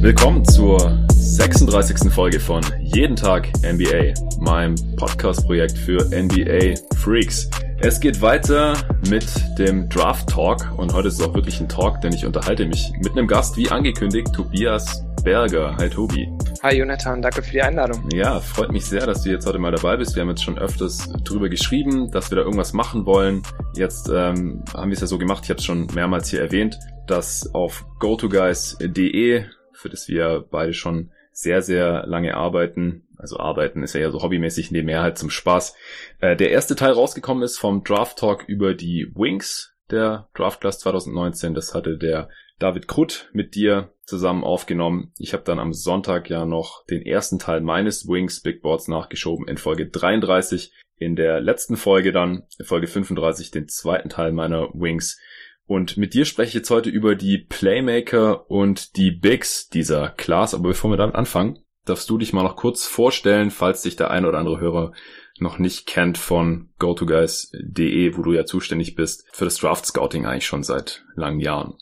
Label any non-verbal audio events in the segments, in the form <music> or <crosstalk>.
Willkommen zur 36. Folge von Jeden Tag NBA, meinem Podcast-Projekt für NBA Freaks. Es geht weiter mit dem Draft Talk und heute ist es auch wirklich ein Talk, denn ich unterhalte mich mit einem Gast, wie angekündigt, Tobias Berger. Hi Tobi. Hi Jonathan, danke für die Einladung. Ja, freut mich sehr, dass du jetzt heute mal dabei bist. Wir haben jetzt schon öfters drüber geschrieben, dass wir da irgendwas machen wollen. Jetzt ähm, haben wir es ja so gemacht, ich habe es schon mehrmals hier erwähnt, dass auf gotoguys.de für das wir beide schon sehr, sehr lange arbeiten. Also arbeiten ist ja, ja so hobbymäßig nebenher halt zum Spaß. Äh, der erste Teil rausgekommen ist vom Draft Talk über die Wings der Draft Class 2019. Das hatte der David Krutt mit dir zusammen aufgenommen. Ich habe dann am Sonntag ja noch den ersten Teil meines Wings Big Boards nachgeschoben in Folge 33. In der letzten Folge dann, Folge 35, den zweiten Teil meiner Wings und mit dir spreche ich jetzt heute über die Playmaker und die Bigs dieser Class. Aber bevor wir damit anfangen, darfst du dich mal noch kurz vorstellen, falls dich der ein oder andere Hörer noch nicht kennt von GoToGuys.de, wo du ja zuständig bist für das Draft Scouting eigentlich schon seit langen Jahren.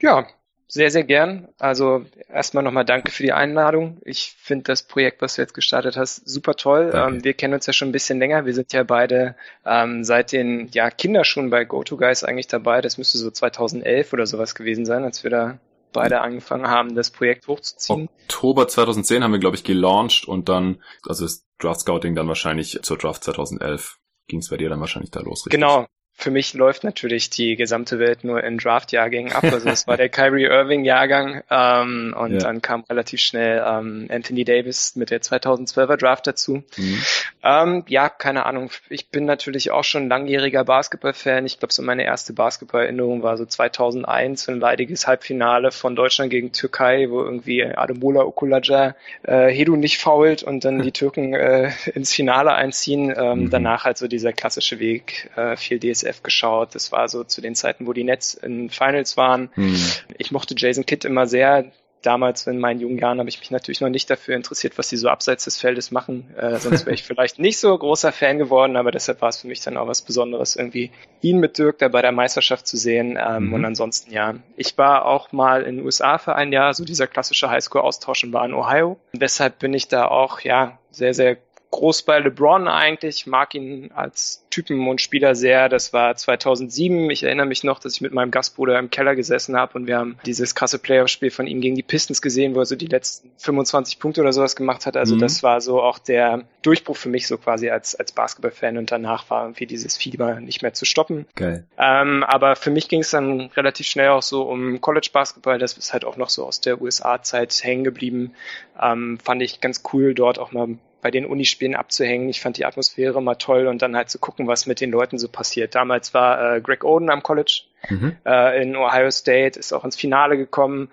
Ja, sehr, sehr gern. Also erstmal nochmal danke für die Einladung. Ich finde das Projekt, was du jetzt gestartet hast, super toll. Ähm, wir kennen uns ja schon ein bisschen länger. Wir sind ja beide ähm, seit den ja, Kinderschuhen bei GoToGuys eigentlich dabei. Das müsste so 2011 oder sowas gewesen sein, als wir da beide angefangen haben, das Projekt hochzuziehen. Oktober 2010 haben wir, glaube ich, gelauncht und dann, also das Draft Scouting dann wahrscheinlich zur Draft 2011 ging es bei dir dann wahrscheinlich da los, richtig? Genau, für mich läuft natürlich die gesamte Welt nur in Draft-Jahrgängen ab. Also es war der Kyrie Irving-Jahrgang ähm, und ja. dann kam relativ schnell ähm, Anthony Davis mit der 2012er Draft dazu. Mhm. Ähm, ja, keine Ahnung. Ich bin natürlich auch schon langjähriger Basketball-Fan. Ich glaube, so meine erste Basketball-Erinnerung war so 2001, ein leidiges Halbfinale von Deutschland gegen Türkei, wo irgendwie Ademola Okulaja äh, Hedu nicht fault und dann die <laughs> Türken äh, ins Finale einziehen. Ähm, mhm. Danach halt so dieser klassische Weg, äh, viel DSL ISF geschaut. Das war so zu den Zeiten, wo die Nets in Finals waren. Mhm. Ich mochte Jason Kidd immer sehr. Damals in meinen jungen Jahren habe ich mich natürlich noch nicht dafür interessiert, was die so abseits des Feldes machen. Äh, sonst wäre ich <laughs> vielleicht nicht so großer Fan geworden, aber deshalb war es für mich dann auch was Besonderes, irgendwie ihn mit Dirk da bei der Meisterschaft zu sehen. Ähm, mhm. Und ansonsten ja, ich war auch mal in den USA für ein Jahr, so dieser klassische Highschool-Austausch war in Ohio. Und deshalb bin ich da auch ja sehr, sehr groß bei LeBron eigentlich, mag ihn als Typen und Spieler sehr. Das war 2007. Ich erinnere mich noch, dass ich mit meinem Gastbruder im Keller gesessen habe und wir haben dieses krasse Playoff-Spiel von ihm gegen die Pistons gesehen, wo er so die letzten 25 Punkte oder sowas gemacht hat. Also mhm. das war so auch der Durchbruch für mich so quasi als, als Basketball-Fan und danach war irgendwie dieses Fieber nicht mehr zu stoppen. Geil. Ähm, aber für mich ging es dann relativ schnell auch so um College-Basketball. Das ist halt auch noch so aus der USA-Zeit hängen geblieben. Ähm, fand ich ganz cool, dort auch mal bei den Unispielen abzuhängen. Ich fand die Atmosphäre mal toll und dann halt zu gucken, was mit den Leuten so passiert. Damals war äh, Greg Oden am College mhm. äh, in Ohio State, ist auch ins Finale gekommen.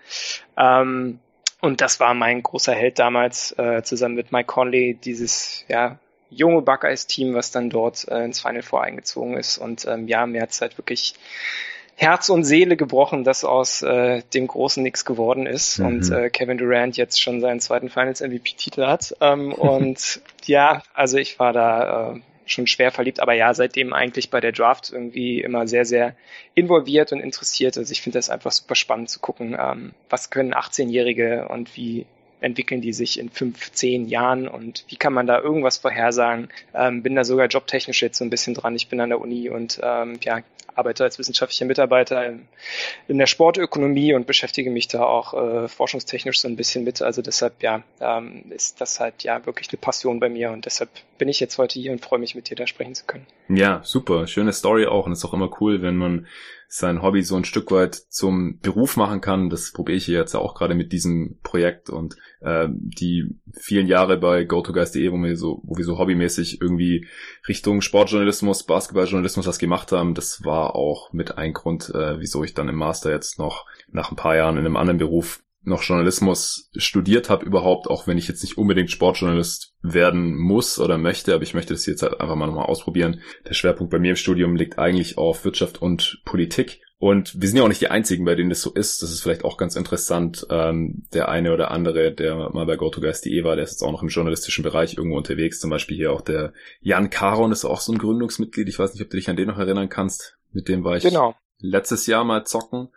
Ähm, und das war mein großer Held damals, äh, zusammen mit Mike Conley, dieses ja, junge Buckeyes-Team, was dann dort äh, ins Final Four eingezogen ist. Und ähm, ja, mir hat's halt wirklich Herz und Seele gebrochen, dass aus äh, dem großen Nix geworden ist mhm. und äh, Kevin Durant jetzt schon seinen zweiten Finals MVP-Titel hat. Ähm, <laughs> und ja, also ich war da äh, schon schwer verliebt, aber ja, seitdem eigentlich bei der Draft irgendwie immer sehr, sehr involviert und interessiert. Also ich finde das einfach super spannend zu gucken, ähm, was können 18-Jährige und wie entwickeln die sich in fünf, zehn Jahren und wie kann man da irgendwas vorhersagen? Ähm, bin da sogar jobtechnisch jetzt so ein bisschen dran. Ich bin an der Uni und ähm, ja, arbeite als wissenschaftlicher Mitarbeiter in, in der Sportökonomie und beschäftige mich da auch äh, forschungstechnisch so ein bisschen mit. Also deshalb, ja, ähm, ist das halt ja wirklich eine Passion bei mir und deshalb bin ich jetzt heute hier und freue mich, mit dir da sprechen zu können. Ja, super. Schöne Story auch und es ist auch immer cool, wenn man sein Hobby so ein Stück weit zum Beruf machen kann. Das probiere ich jetzt auch gerade mit diesem Projekt und äh, die vielen Jahre bei GoToGuys.de, wo wir so, wo wir so hobbymäßig irgendwie Richtung Sportjournalismus, Basketballjournalismus was gemacht haben, das war auch mit ein Grund, äh, wieso ich dann im Master jetzt noch nach ein paar Jahren in einem anderen Beruf noch Journalismus studiert habe überhaupt, auch wenn ich jetzt nicht unbedingt Sportjournalist werden muss oder möchte, aber ich möchte das jetzt halt einfach mal nochmal ausprobieren. Der Schwerpunkt bei mir im Studium liegt eigentlich auf Wirtschaft und Politik Und wir sind ja auch nicht die Einzigen, bei denen das so ist. Das ist vielleicht auch ganz interessant. Ähm, der eine oder andere, der mal bei GoToGuys.de war, der ist jetzt auch noch im journalistischen Bereich irgendwo unterwegs. Zum Beispiel hier auch der Jan Karon ist auch so ein Gründungsmitglied. Ich weiß nicht, ob du dich an den noch erinnern kannst. Mit dem war ich genau. letztes Jahr mal zocken.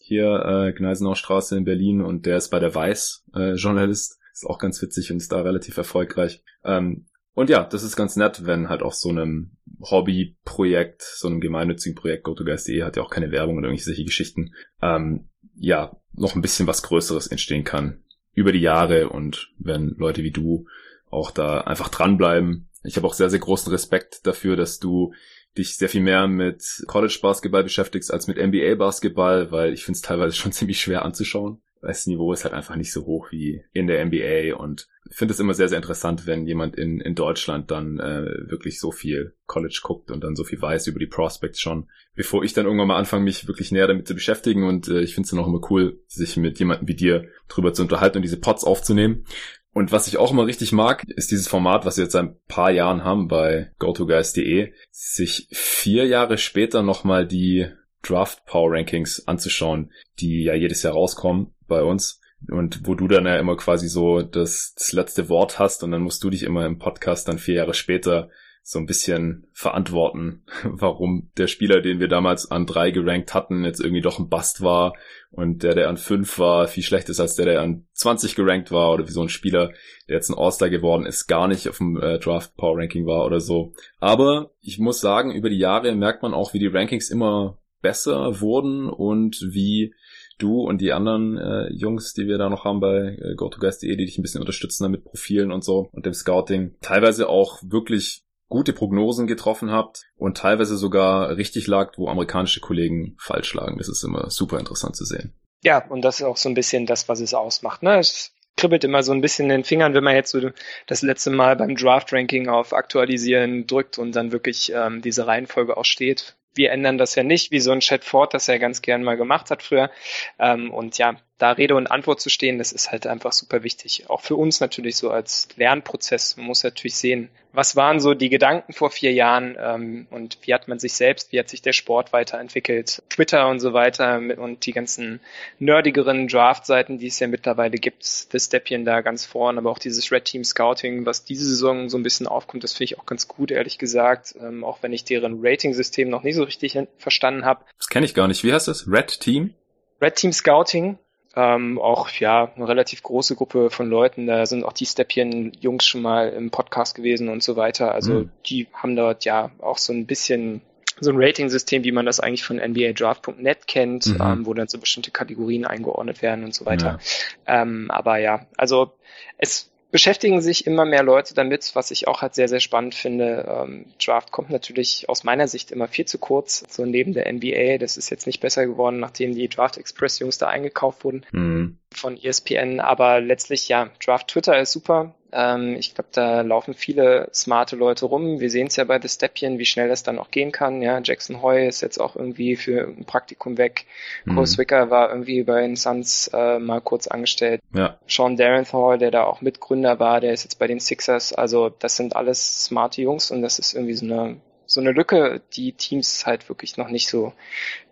Hier äh, Gneisenau Straße in Berlin und der ist bei der Weiß äh, Journalist. Ist auch ganz witzig und ist da relativ erfolgreich. Ähm, und ja, das ist ganz nett, wenn halt auch so einem Hobbyprojekt, so einem gemeinnützigen Projekt, GoToGuys.de hat ja auch keine Werbung oder irgendwelche solche Geschichten, ähm, ja, noch ein bisschen was Größeres entstehen kann über die Jahre und wenn Leute wie du auch da einfach dranbleiben. Ich habe auch sehr, sehr großen Respekt dafür, dass du dich sehr viel mehr mit College Basketball beschäftigst als mit NBA Basketball, weil ich finde es teilweise <laughs> schon ziemlich schwer anzuschauen das Niveau ist halt einfach nicht so hoch wie in der NBA und finde es immer sehr, sehr interessant, wenn jemand in, in Deutschland dann äh, wirklich so viel College guckt und dann so viel weiß über die Prospects schon, bevor ich dann irgendwann mal anfange, mich wirklich näher damit zu beschäftigen und äh, ich finde es dann auch immer cool, sich mit jemandem wie dir drüber zu unterhalten und diese Pots aufzunehmen. Und was ich auch immer richtig mag, ist dieses Format, was wir jetzt seit ein paar Jahren haben bei GoToGuys.de, sich vier Jahre später nochmal die Draft Power Rankings anzuschauen, die ja jedes Jahr rauskommen bei uns. Und wo du dann ja immer quasi so das, das letzte Wort hast und dann musst du dich immer im Podcast dann vier Jahre später so ein bisschen verantworten, <laughs> warum der Spieler, den wir damals an drei gerankt hatten, jetzt irgendwie doch ein Bust war und der, der an fünf war, viel schlechter ist als der, der an 20 gerankt war oder wie so ein Spieler, der jetzt ein All-Star geworden ist, gar nicht auf dem äh, Draft Power Ranking war oder so. Aber ich muss sagen, über die Jahre merkt man auch, wie die Rankings immer besser wurden und wie du und die anderen äh, Jungs, die wir da noch haben bei äh, GoToGuys.de, die dich ein bisschen unterstützen damit Profilen und so und dem Scouting, teilweise auch wirklich gute Prognosen getroffen habt und teilweise sogar richtig lagt, wo amerikanische Kollegen falsch lagen. Das ist immer super interessant zu sehen. Ja, und das ist auch so ein bisschen das, was es ausmacht. Ne? Es kribbelt immer so ein bisschen in den Fingern, wenn man jetzt so das letzte Mal beim Draft-Ranking auf Aktualisieren drückt und dann wirklich ähm, diese Reihenfolge auch steht wir ändern das ja nicht, wie so ein Chat Ford das er ganz gern mal gemacht hat früher. Ähm, und ja, da Rede und Antwort zu stehen, das ist halt einfach super wichtig. Auch für uns natürlich so als Lernprozess. Man muss natürlich sehen, was waren so die Gedanken vor vier Jahren ähm, und wie hat man sich selbst, wie hat sich der Sport weiterentwickelt, Twitter und so weiter und die ganzen nerdigeren Draft-Seiten, die es ja mittlerweile gibt, The Stepien da ganz vorn, aber auch dieses Red Team Scouting, was diese Saison so ein bisschen aufkommt, das finde ich auch ganz gut, ehrlich gesagt, ähm, auch wenn ich deren Rating-System noch nicht so richtig verstanden habe. Das kenne ich gar nicht. Wie heißt das? Red Team? Red Team Scouting ähm, auch ja eine relativ große Gruppe von Leuten. Da sind auch die Stepien-Jungs schon mal im Podcast gewesen und so weiter. Also mhm. die haben dort ja auch so ein bisschen so ein Rating-System, wie man das eigentlich von NBADraft.net kennt, mhm. ähm, wo dann so bestimmte Kategorien eingeordnet werden und so weiter. Ja. Ähm, aber ja, also es beschäftigen sich immer mehr Leute damit, was ich auch halt sehr, sehr spannend finde. Ähm, Draft kommt natürlich aus meiner Sicht immer viel zu kurz, so neben der NBA. Das ist jetzt nicht besser geworden, nachdem die Draft Express Jungs da eingekauft wurden mhm. Von ESPN. Aber letztlich, ja, Draft Twitter ist super. Ähm, ich glaube, da laufen viele smarte Leute rum. Wir sehen es ja bei The Stepien, wie schnell das dann auch gehen kann. Ja, Jackson Hoy ist jetzt auch irgendwie für ein Praktikum weg. Mhm. Cole Swicker war irgendwie bei den Suns äh, mal kurz angestellt. Ja. Sean Darenthal, der da auch Mitgründer war, der ist jetzt bei den Sixers. Also das sind alles smarte Jungs und das ist irgendwie so eine so eine Lücke, die Teams halt wirklich noch nicht so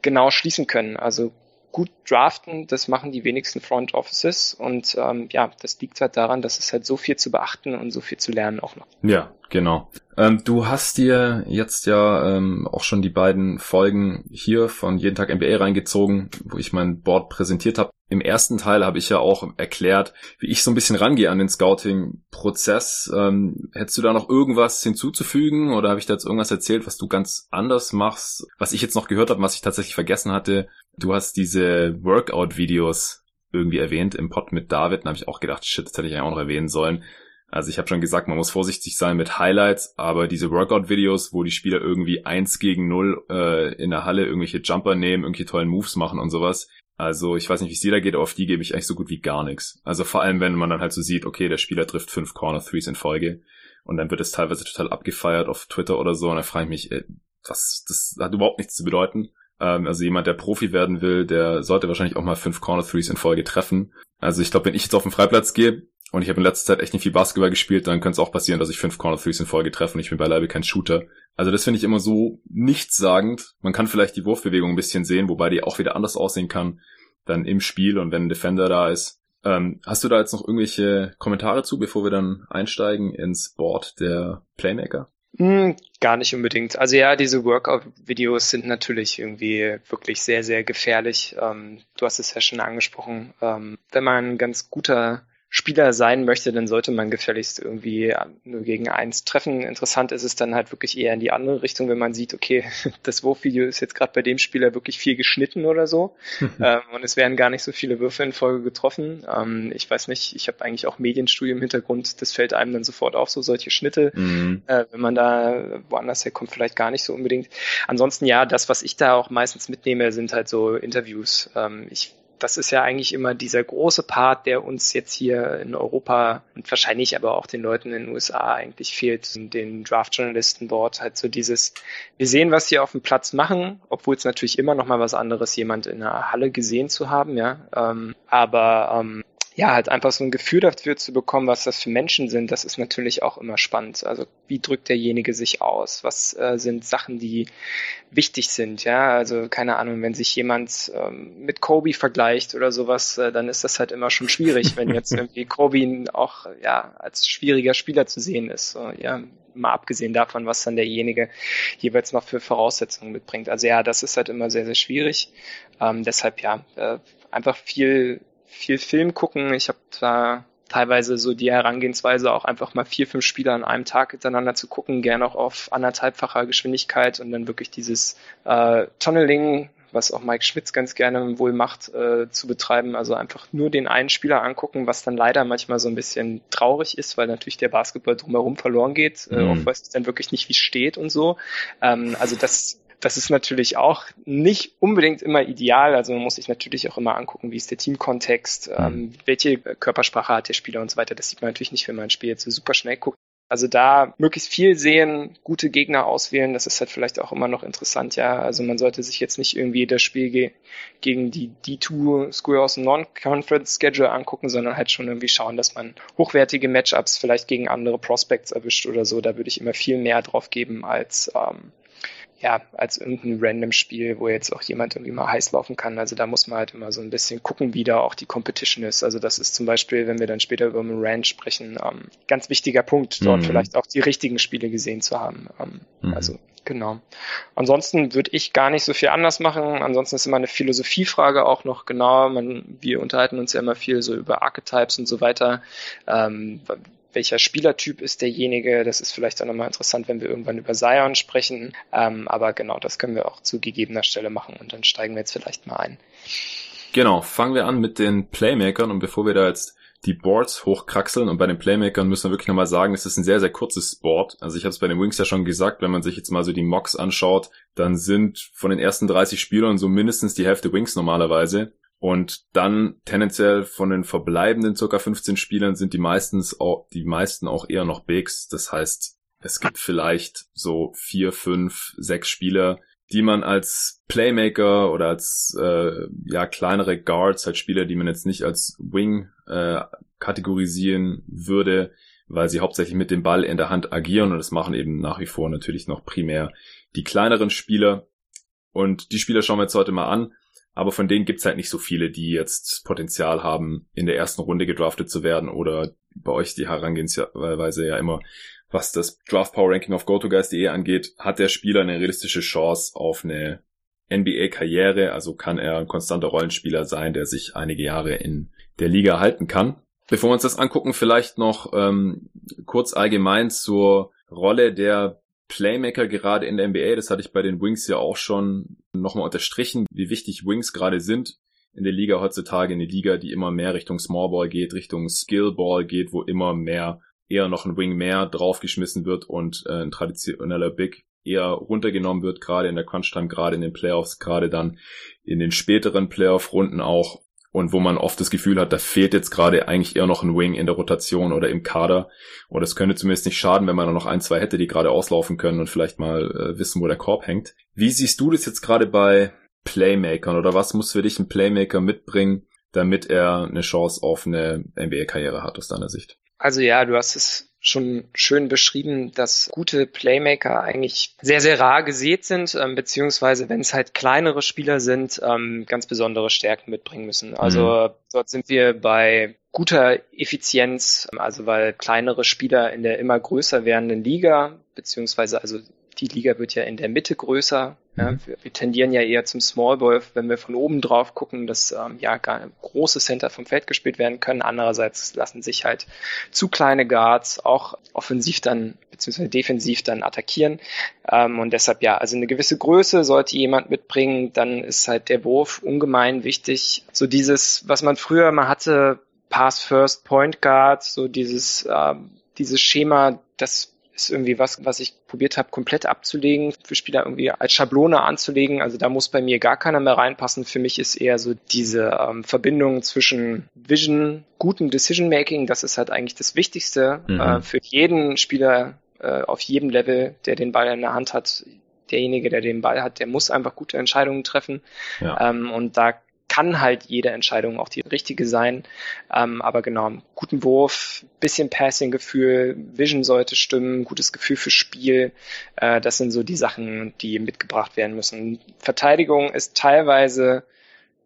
genau schließen können. Also gut draften, das machen die wenigsten Front Offices und ähm, ja, das liegt halt daran, dass es halt so viel zu beachten und so viel zu lernen auch noch. Ja, genau. Ähm, du hast dir jetzt ja ähm, auch schon die beiden Folgen hier von Jeden Tag NBA reingezogen, wo ich mein Board präsentiert habe. Im ersten Teil habe ich ja auch erklärt, wie ich so ein bisschen rangehe an den Scouting-Prozess. Ähm, hättest du da noch irgendwas hinzuzufügen oder habe ich da jetzt irgendwas erzählt, was du ganz anders machst? Was ich jetzt noch gehört habe, was ich tatsächlich vergessen hatte, du hast diese Workout-Videos irgendwie erwähnt im Pod mit David. Da habe ich auch gedacht, shit, das hätte ich ja auch noch erwähnen sollen. Also ich habe schon gesagt, man muss vorsichtig sein mit Highlights, aber diese Workout-Videos, wo die Spieler irgendwie eins gegen null äh, in der Halle irgendwelche Jumper nehmen, irgendwelche tollen Moves machen und sowas, also ich weiß nicht, wie es dir da geht, aber auf die gebe ich eigentlich so gut wie gar nichts. Also vor allem, wenn man dann halt so sieht, okay, der Spieler trifft fünf Corner Threes in Folge und dann wird es teilweise total abgefeiert auf Twitter oder so und dann frage ich mich, ey, was, das hat überhaupt nichts zu bedeuten. Ähm, also jemand, der Profi werden will, der sollte wahrscheinlich auch mal fünf Corner Threes in Folge treffen. Also ich glaube, wenn ich jetzt auf den Freiplatz gehe und ich habe in letzter Zeit echt nicht viel Basketball gespielt, dann könnte es auch passieren, dass ich fünf Corner Threes in Folge treffe und ich bin beileibe kein Shooter. Also das finde ich immer so nichtssagend. Man kann vielleicht die Wurfbewegung ein bisschen sehen, wobei die auch wieder anders aussehen kann dann im Spiel und wenn ein Defender da ist. Ähm, hast du da jetzt noch irgendwelche Kommentare zu, bevor wir dann einsteigen ins Board der Playmaker? Mm, gar nicht unbedingt. Also ja, diese Workout-Videos sind natürlich irgendwie wirklich sehr, sehr gefährlich. Ähm, du hast es ja schon angesprochen. Ähm, wenn man ein ganz guter Spieler sein möchte, dann sollte man gefälligst irgendwie nur gegen eins treffen. Interessant ist es dann halt wirklich eher in die andere Richtung, wenn man sieht, okay, <laughs> das Wurfvideo ist jetzt gerade bei dem Spieler wirklich viel geschnitten oder so <laughs> ähm, und es werden gar nicht so viele Würfe in Folge getroffen. Ähm, ich weiß nicht, ich habe eigentlich auch Medienstudium im Hintergrund, das fällt einem dann sofort auf, so solche Schnitte. Mhm. Äh, wenn man da woanders herkommt, vielleicht gar nicht so unbedingt. Ansonsten ja, das, was ich da auch meistens mitnehme, sind halt so Interviews. Ähm, ich das ist ja eigentlich immer dieser große Part, der uns jetzt hier in Europa und wahrscheinlich aber auch den Leuten in den USA eigentlich fehlt, den Draft-Journalisten dort halt so dieses, wir sehen, was sie auf dem Platz machen, obwohl es natürlich immer noch mal was anderes, jemand in einer Halle gesehen zu haben, ja, ähm, aber ähm, ja, halt einfach so ein Gefühl dafür zu bekommen, was das für Menschen sind, das ist natürlich auch immer spannend. Also wie drückt derjenige sich aus? Was äh, sind Sachen, die wichtig sind? Ja, also keine Ahnung, wenn sich jemand ähm, mit Kobe vergleicht oder sowas, äh, dann ist das halt immer schon schwierig, wenn jetzt <laughs> irgendwie Kobe auch ja als schwieriger Spieler zu sehen ist. So, ja, mal abgesehen davon, was dann derjenige jeweils noch für Voraussetzungen mitbringt. Also ja, das ist halt immer sehr, sehr schwierig. Ähm, deshalb ja, äh, einfach viel viel Film gucken. Ich habe da teilweise so die Herangehensweise auch einfach mal vier, fünf Spiele an einem Tag hintereinander zu gucken, gerne auch auf anderthalbfacher Geschwindigkeit und dann wirklich dieses äh, Tunneling, was auch Mike Schmitz ganz gerne wohl macht, äh, zu betreiben. Also einfach nur den einen Spieler angucken, was dann leider manchmal so ein bisschen traurig ist, weil natürlich der Basketball drumherum verloren geht. Äh, mhm. Oft weiß ich dann wirklich nicht, wie es steht und so. Ähm, also das das ist natürlich auch nicht unbedingt immer ideal. Also man muss sich natürlich auch immer angucken, wie ist der Teamkontext, mhm. ähm, welche Körpersprache hat der Spieler und so weiter. Das sieht man natürlich nicht, wenn man ein Spiel jetzt so super schnell guckt. Also da möglichst viel sehen, gute Gegner auswählen, das ist halt vielleicht auch immer noch interessant, ja. Also man sollte sich jetzt nicht irgendwie das Spiel ge gegen die D2 School aus dem Non-Conference Schedule angucken, sondern halt schon irgendwie schauen, dass man hochwertige Matchups vielleicht gegen andere Prospects erwischt oder so. Da würde ich immer viel mehr drauf geben als ähm, ja, als irgendein random Spiel, wo jetzt auch jemand irgendwie mal heiß laufen kann. Also da muss man halt immer so ein bisschen gucken, wie da auch die Competition ist. Also das ist zum Beispiel, wenn wir dann später über Moran sprechen, ähm, ganz wichtiger Punkt, dort mhm. vielleicht auch die richtigen Spiele gesehen zu haben. Ähm, mhm. Also genau. Ansonsten würde ich gar nicht so viel anders machen. Ansonsten ist immer eine Philosophiefrage auch noch genau. Man, wir unterhalten uns ja immer viel so über Archetypes und so weiter. Ähm, welcher Spielertyp ist derjenige. Das ist vielleicht auch nochmal interessant, wenn wir irgendwann über Zion sprechen. Ähm, aber genau, das können wir auch zu gegebener Stelle machen und dann steigen wir jetzt vielleicht mal ein. Genau, fangen wir an mit den Playmakern und bevor wir da jetzt die Boards hochkraxeln und bei den Playmakern müssen wir wirklich nochmal sagen, es ist ein sehr, sehr kurzes Board. Also ich habe es bei den Wings ja schon gesagt, wenn man sich jetzt mal so die Mocks anschaut, dann sind von den ersten 30 Spielern so mindestens die Hälfte Wings normalerweise. Und dann tendenziell von den verbleibenden circa 15 Spielern sind die meistens auch, die meisten auch eher noch Bigs. Das heißt, es gibt vielleicht so vier, fünf, sechs Spieler, die man als Playmaker oder als äh, ja kleinere Guards, als Spieler, die man jetzt nicht als Wing äh, kategorisieren würde, weil sie hauptsächlich mit dem Ball in der Hand agieren und das machen eben nach wie vor natürlich noch primär die kleineren Spieler. Und die Spieler schauen wir jetzt heute mal an. Aber von denen gibt's halt nicht so viele, die jetzt Potenzial haben, in der ersten Runde gedraftet zu werden oder bei euch die Herangehensweise ja immer, was das Draft Power Ranking auf GoToGuys.de angeht, hat der Spieler eine realistische Chance auf eine NBA-Karriere, also kann er ein konstanter Rollenspieler sein, der sich einige Jahre in der Liga halten kann. Bevor wir uns das angucken, vielleicht noch ähm, kurz allgemein zur Rolle der Playmaker gerade in der NBA. Das hatte ich bei den Wings ja auch schon nochmal unterstrichen, wie wichtig Wings gerade sind in der Liga heutzutage. Eine Liga, die immer mehr Richtung Smallball geht, Richtung Skillball geht, wo immer mehr eher noch ein Wing mehr draufgeschmissen wird und äh, ein traditioneller Big eher runtergenommen wird, gerade in der Crunch-Time, gerade in den Playoffs, gerade dann in den späteren Playoff-Runden auch und wo man oft das Gefühl hat, da fehlt jetzt gerade eigentlich eher noch ein Wing in der Rotation oder im Kader. Oder es könnte zumindest nicht schaden, wenn man da noch ein, zwei hätte, die gerade auslaufen können und vielleicht mal äh, wissen, wo der Korb hängt. Wie siehst du das jetzt gerade bei Playmakern oder was muss für dich ein Playmaker mitbringen, damit er eine Chance auf eine NBA-Karriere hat aus deiner Sicht? Also ja, du hast es schon schön beschrieben, dass gute Playmaker eigentlich sehr, sehr rar gesät sind, ähm, beziehungsweise wenn es halt kleinere Spieler sind, ähm, ganz besondere Stärken mitbringen müssen. Also mhm. dort sind wir bei guter Effizienz, also weil kleinere Spieler in der immer größer werdenden Liga, beziehungsweise also die Liga wird ja in der Mitte größer. Ja, mhm. wir, wir, tendieren ja eher zum Small Ball, wenn wir von oben drauf gucken, dass ähm, ja gar große Center vom Feld gespielt werden können. Andererseits lassen sich halt zu kleine Guards auch offensiv dann beziehungsweise defensiv dann attackieren. Ähm, und deshalb ja, also eine gewisse Größe sollte jemand mitbringen, dann ist halt der Wurf ungemein wichtig. So dieses, was man früher mal hatte, Pass First Point Guard, so dieses, äh, dieses Schema, das ist irgendwie was, was ich probiert habe, komplett abzulegen, für Spieler irgendwie als Schablone anzulegen. Also da muss bei mir gar keiner mehr reinpassen. Für mich ist eher so diese ähm, Verbindung zwischen Vision, gutem Decision Making, das ist halt eigentlich das Wichtigste mhm. äh, für jeden Spieler äh, auf jedem Level, der den Ball in der Hand hat. Derjenige, der den Ball hat, der muss einfach gute Entscheidungen treffen. Ja. Ähm, und da kann halt jede Entscheidung auch die richtige sein. Ähm, aber genau, guten Wurf, bisschen Passing-Gefühl, Vision sollte stimmen, gutes Gefühl für Spiel. Äh, das sind so die Sachen, die mitgebracht werden müssen. Verteidigung ist teilweise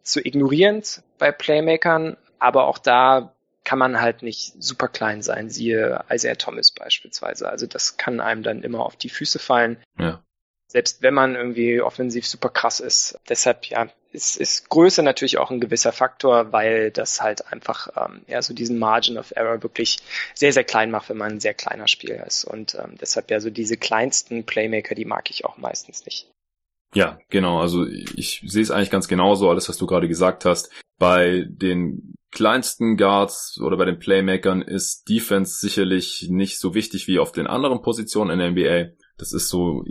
zu ignorierend bei Playmakern, aber auch da kann man halt nicht super klein sein, siehe Isaiah Thomas beispielsweise. Also das kann einem dann immer auf die Füße fallen. Ja selbst wenn man irgendwie offensiv super krass ist. Deshalb ja, ist, ist Größe natürlich auch ein gewisser Faktor, weil das halt einfach ähm, ja so diesen Margin of Error wirklich sehr, sehr klein macht, wenn man ein sehr kleiner Spieler ist. Und ähm, deshalb ja so diese kleinsten Playmaker, die mag ich auch meistens nicht. Ja, genau. Also ich sehe es eigentlich ganz genauso, alles, was du gerade gesagt hast. Bei den kleinsten Guards oder bei den Playmakern ist Defense sicherlich nicht so wichtig wie auf den anderen Positionen in der NBA. Das ist so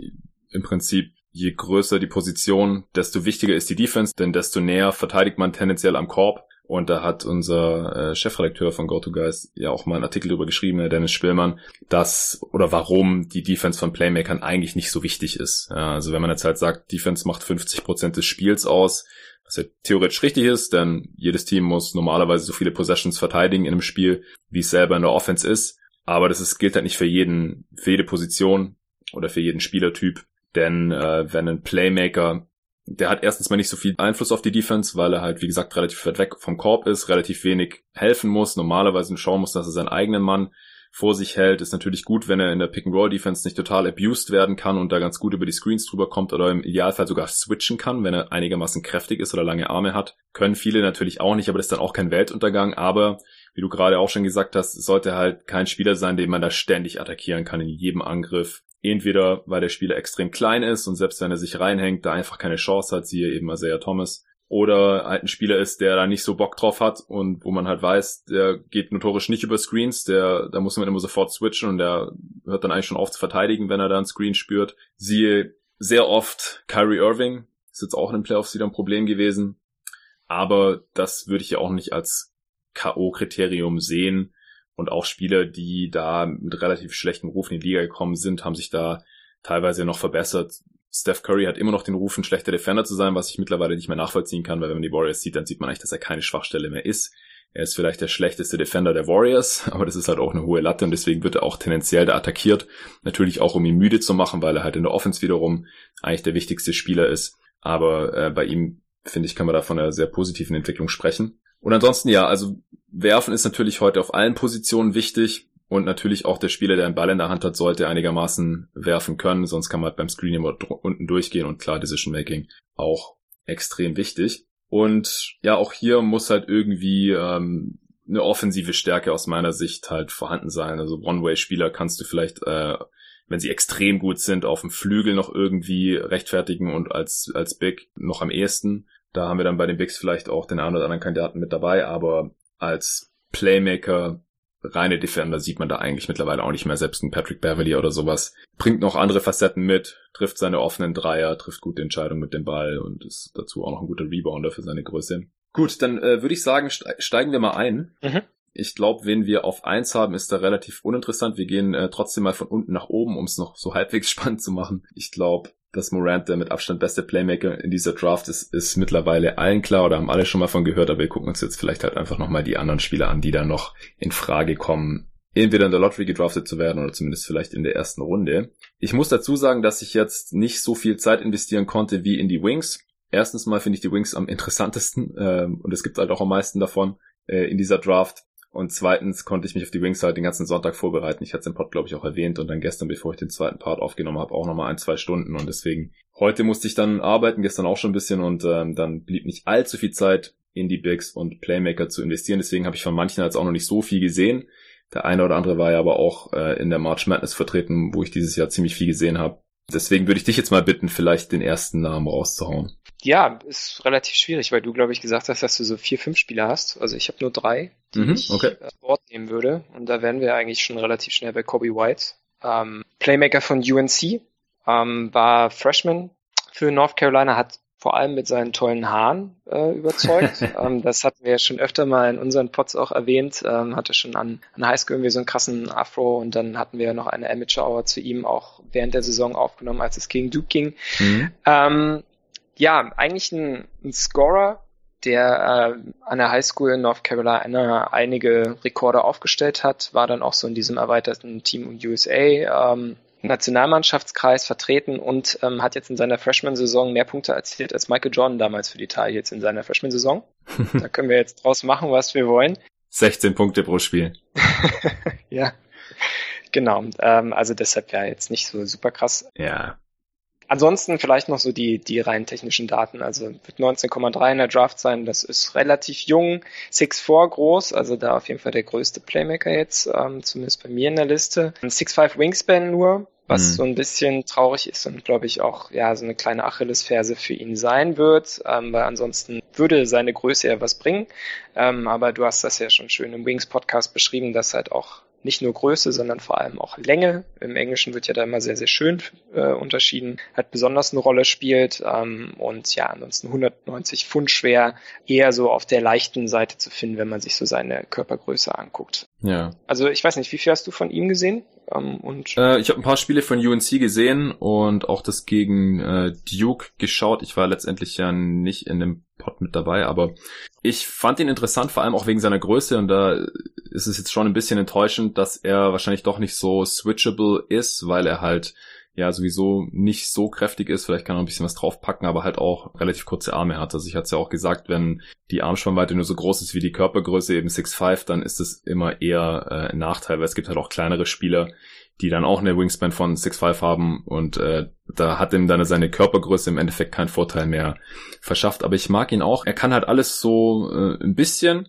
im Prinzip je größer die Position, desto wichtiger ist die Defense, denn desto näher verteidigt man tendenziell am Korb. Und da hat unser äh, Chefredakteur von GoToGuys ja auch mal einen Artikel darüber geschrieben, Herr Dennis Spielmann, dass oder warum die Defense von Playmakern eigentlich nicht so wichtig ist. Also wenn man jetzt halt sagt, Defense macht 50 Prozent des Spiels aus, was ja theoretisch richtig ist, denn jedes Team muss normalerweise so viele Possessions verteidigen in einem Spiel, wie es selber in der Offense ist. Aber das ist, gilt halt nicht für jeden, für jede Position oder für jeden Spielertyp. Denn äh, wenn ein Playmaker, der hat erstens mal nicht so viel Einfluss auf die Defense, weil er halt, wie gesagt, relativ weit weg vom Korb ist, relativ wenig helfen muss, normalerweise schauen muss, dass er seinen eigenen Mann vor sich hält, ist natürlich gut, wenn er in der Pick-and-Roll-Defense nicht total abused werden kann und da ganz gut über die Screens drüber kommt oder im Idealfall sogar switchen kann, wenn er einigermaßen kräftig ist oder lange Arme hat. Können viele natürlich auch nicht, aber das ist dann auch kein Weltuntergang. Aber wie du gerade auch schon gesagt hast, sollte halt kein Spieler sein, den man da ständig attackieren kann in jedem Angriff. Entweder weil der Spieler extrem klein ist und selbst wenn er sich reinhängt, da einfach keine Chance hat, siehe eben Isaiah Thomas. Oder halt ein Spieler ist, der da nicht so Bock drauf hat und wo man halt weiß, der geht notorisch nicht über Screens, der, da muss man immer sofort switchen und der hört dann eigentlich schon auf zu verteidigen, wenn er da einen Screen spürt. Siehe sehr oft Kyrie Irving, ist jetzt auch in den Playoffs wieder ein Problem gewesen. Aber das würde ich ja auch nicht als K.O.-Kriterium sehen. Und auch Spieler, die da mit relativ schlechtem Ruf in die Liga gekommen sind, haben sich da teilweise noch verbessert. Steph Curry hat immer noch den Ruf, ein schlechter Defender zu sein, was ich mittlerweile nicht mehr nachvollziehen kann, weil wenn man die Warriors sieht, dann sieht man eigentlich, dass er keine Schwachstelle mehr ist. Er ist vielleicht der schlechteste Defender der Warriors, <laughs> aber das ist halt auch eine hohe Latte und deswegen wird er auch tendenziell da attackiert. Natürlich auch, um ihn müde zu machen, weil er halt in der Offense wiederum eigentlich der wichtigste Spieler ist. Aber äh, bei ihm, finde ich, kann man da von einer sehr positiven Entwicklung sprechen. Und ansonsten ja, also werfen ist natürlich heute auf allen Positionen wichtig. Und natürlich auch der Spieler, der einen Ball in der Hand hat, sollte einigermaßen werfen können, sonst kann man halt beim Screen immer unten durchgehen und klar, Decision Making auch extrem wichtig. Und ja, auch hier muss halt irgendwie ähm, eine offensive Stärke aus meiner Sicht halt vorhanden sein. Also One-Way-Spieler kannst du vielleicht, äh, wenn sie extrem gut sind, auf dem Flügel noch irgendwie rechtfertigen und als, als Big noch am ehesten. Da haben wir dann bei den Bigs vielleicht auch den einen oder anderen Kandidaten mit dabei, aber als Playmaker, reine Defender sieht man da eigentlich mittlerweile auch nicht mehr. Selbst ein Patrick Beverly oder sowas bringt noch andere Facetten mit, trifft seine offenen Dreier, trifft gute Entscheidungen mit dem Ball und ist dazu auch noch ein guter Rebounder für seine Größe. Gut, dann äh, würde ich sagen, steigen wir mal ein. Mhm. Ich glaube, wen wir auf eins haben, ist da relativ uninteressant. Wir gehen äh, trotzdem mal von unten nach oben, um es noch so halbwegs <laughs> spannend zu machen. Ich glaube, dass Morant der mit Abstand beste Playmaker in dieser Draft ist, ist mittlerweile allen klar oder haben alle schon mal von gehört, aber wir gucken uns jetzt vielleicht halt einfach nochmal die anderen Spieler an, die da noch in Frage kommen, entweder in der Lottery gedraftet zu werden oder zumindest vielleicht in der ersten Runde. Ich muss dazu sagen, dass ich jetzt nicht so viel Zeit investieren konnte wie in die Wings. Erstens mal finde ich die Wings am interessantesten äh, und es gibt halt auch am meisten davon äh, in dieser Draft. Und zweitens konnte ich mich auf die Wings halt den ganzen Sonntag vorbereiten. Ich hatte es im Pod, glaube ich, auch erwähnt. Und dann gestern, bevor ich den zweiten Part aufgenommen habe, auch nochmal ein, zwei Stunden. Und deswegen, heute musste ich dann arbeiten, gestern auch schon ein bisschen. Und ähm, dann blieb nicht allzu viel Zeit, in die Bigs und Playmaker zu investieren. Deswegen habe ich von manchen jetzt auch noch nicht so viel gesehen. Der eine oder andere war ja aber auch äh, in der March Madness vertreten, wo ich dieses Jahr ziemlich viel gesehen habe. Deswegen würde ich dich jetzt mal bitten, vielleicht den ersten Namen rauszuhauen. Ja, ist relativ schwierig, weil du, glaube ich, gesagt hast, dass du so vier, fünf Spieler hast. Also ich habe nur drei, die mhm, ich okay. Bord nehmen würde. Und da wären wir eigentlich schon relativ schnell bei Kobe White. Ähm, Playmaker von UNC, ähm, war Freshman für North Carolina, hat vor allem mit seinen tollen Haaren äh, überzeugt. <laughs> ähm, das hatten wir ja schon öfter mal in unseren Pods auch erwähnt. Ähm, hatte schon an, an Highschool irgendwie so einen krassen Afro und dann hatten wir noch eine Amateur Hour zu ihm auch während der Saison aufgenommen, als es gegen Duke ging. Mhm. Ähm, ja, eigentlich ein, ein Scorer, der äh, an der Highschool in North Carolina einige Rekorde aufgestellt hat, war dann auch so in diesem erweiterten Team USA ähm, Nationalmannschaftskreis vertreten und ähm, hat jetzt in seiner Freshman-Saison mehr Punkte erzielt als Michael Jordan damals für die jetzt in seiner Freshman-Saison. <laughs> da können wir jetzt draus machen, was wir wollen. 16 Punkte pro Spiel. <laughs> ja, genau. Ähm, also deshalb ja jetzt nicht so super krass. Ja. Ansonsten vielleicht noch so die, die rein technischen Daten. Also wird 19,3 in der Draft sein. Das ist relativ jung, 6'4 groß, also da auf jeden Fall der größte Playmaker jetzt, ähm, zumindest bei mir in der Liste. 6'5 Wingspan nur, was mhm. so ein bisschen traurig ist und glaube ich auch ja so eine kleine Achillesferse für ihn sein wird, ähm, weil ansonsten würde seine Größe ja was bringen. Ähm, aber du hast das ja schon schön im Wings Podcast beschrieben, dass halt auch nicht nur Größe, sondern vor allem auch Länge. Im Englischen wird ja da immer sehr, sehr schön äh, unterschieden, hat besonders eine Rolle spielt ähm, und ja, ansonsten 190 Pfund schwer, eher so auf der leichten Seite zu finden, wenn man sich so seine Körpergröße anguckt. Ja. Also ich weiß nicht, wie viel hast du von ihm gesehen? Ähm, und äh, ich habe ein paar Spiele von UNC gesehen und auch das gegen äh, Duke geschaut. Ich war letztendlich ja nicht in dem Pod mit dabei, aber ich fand ihn interessant, vor allem auch wegen seiner Größe und da ist es jetzt schon ein bisschen enttäuschend, dass er wahrscheinlich doch nicht so switchable ist, weil er halt ja sowieso nicht so kräftig ist. Vielleicht kann er ein bisschen was draufpacken, aber halt auch relativ kurze Arme hat. Also ich hatte es ja auch gesagt, wenn die Armspannweite nur so groß ist wie die Körpergröße, eben 6'5, dann ist es immer eher äh, ein Nachteil, weil es gibt halt auch kleinere Spieler, die dann auch eine Wingspan von 6'5 haben und äh, da hat ihm dann seine Körpergröße im Endeffekt keinen Vorteil mehr verschafft. Aber ich mag ihn auch. Er kann halt alles so äh, ein bisschen,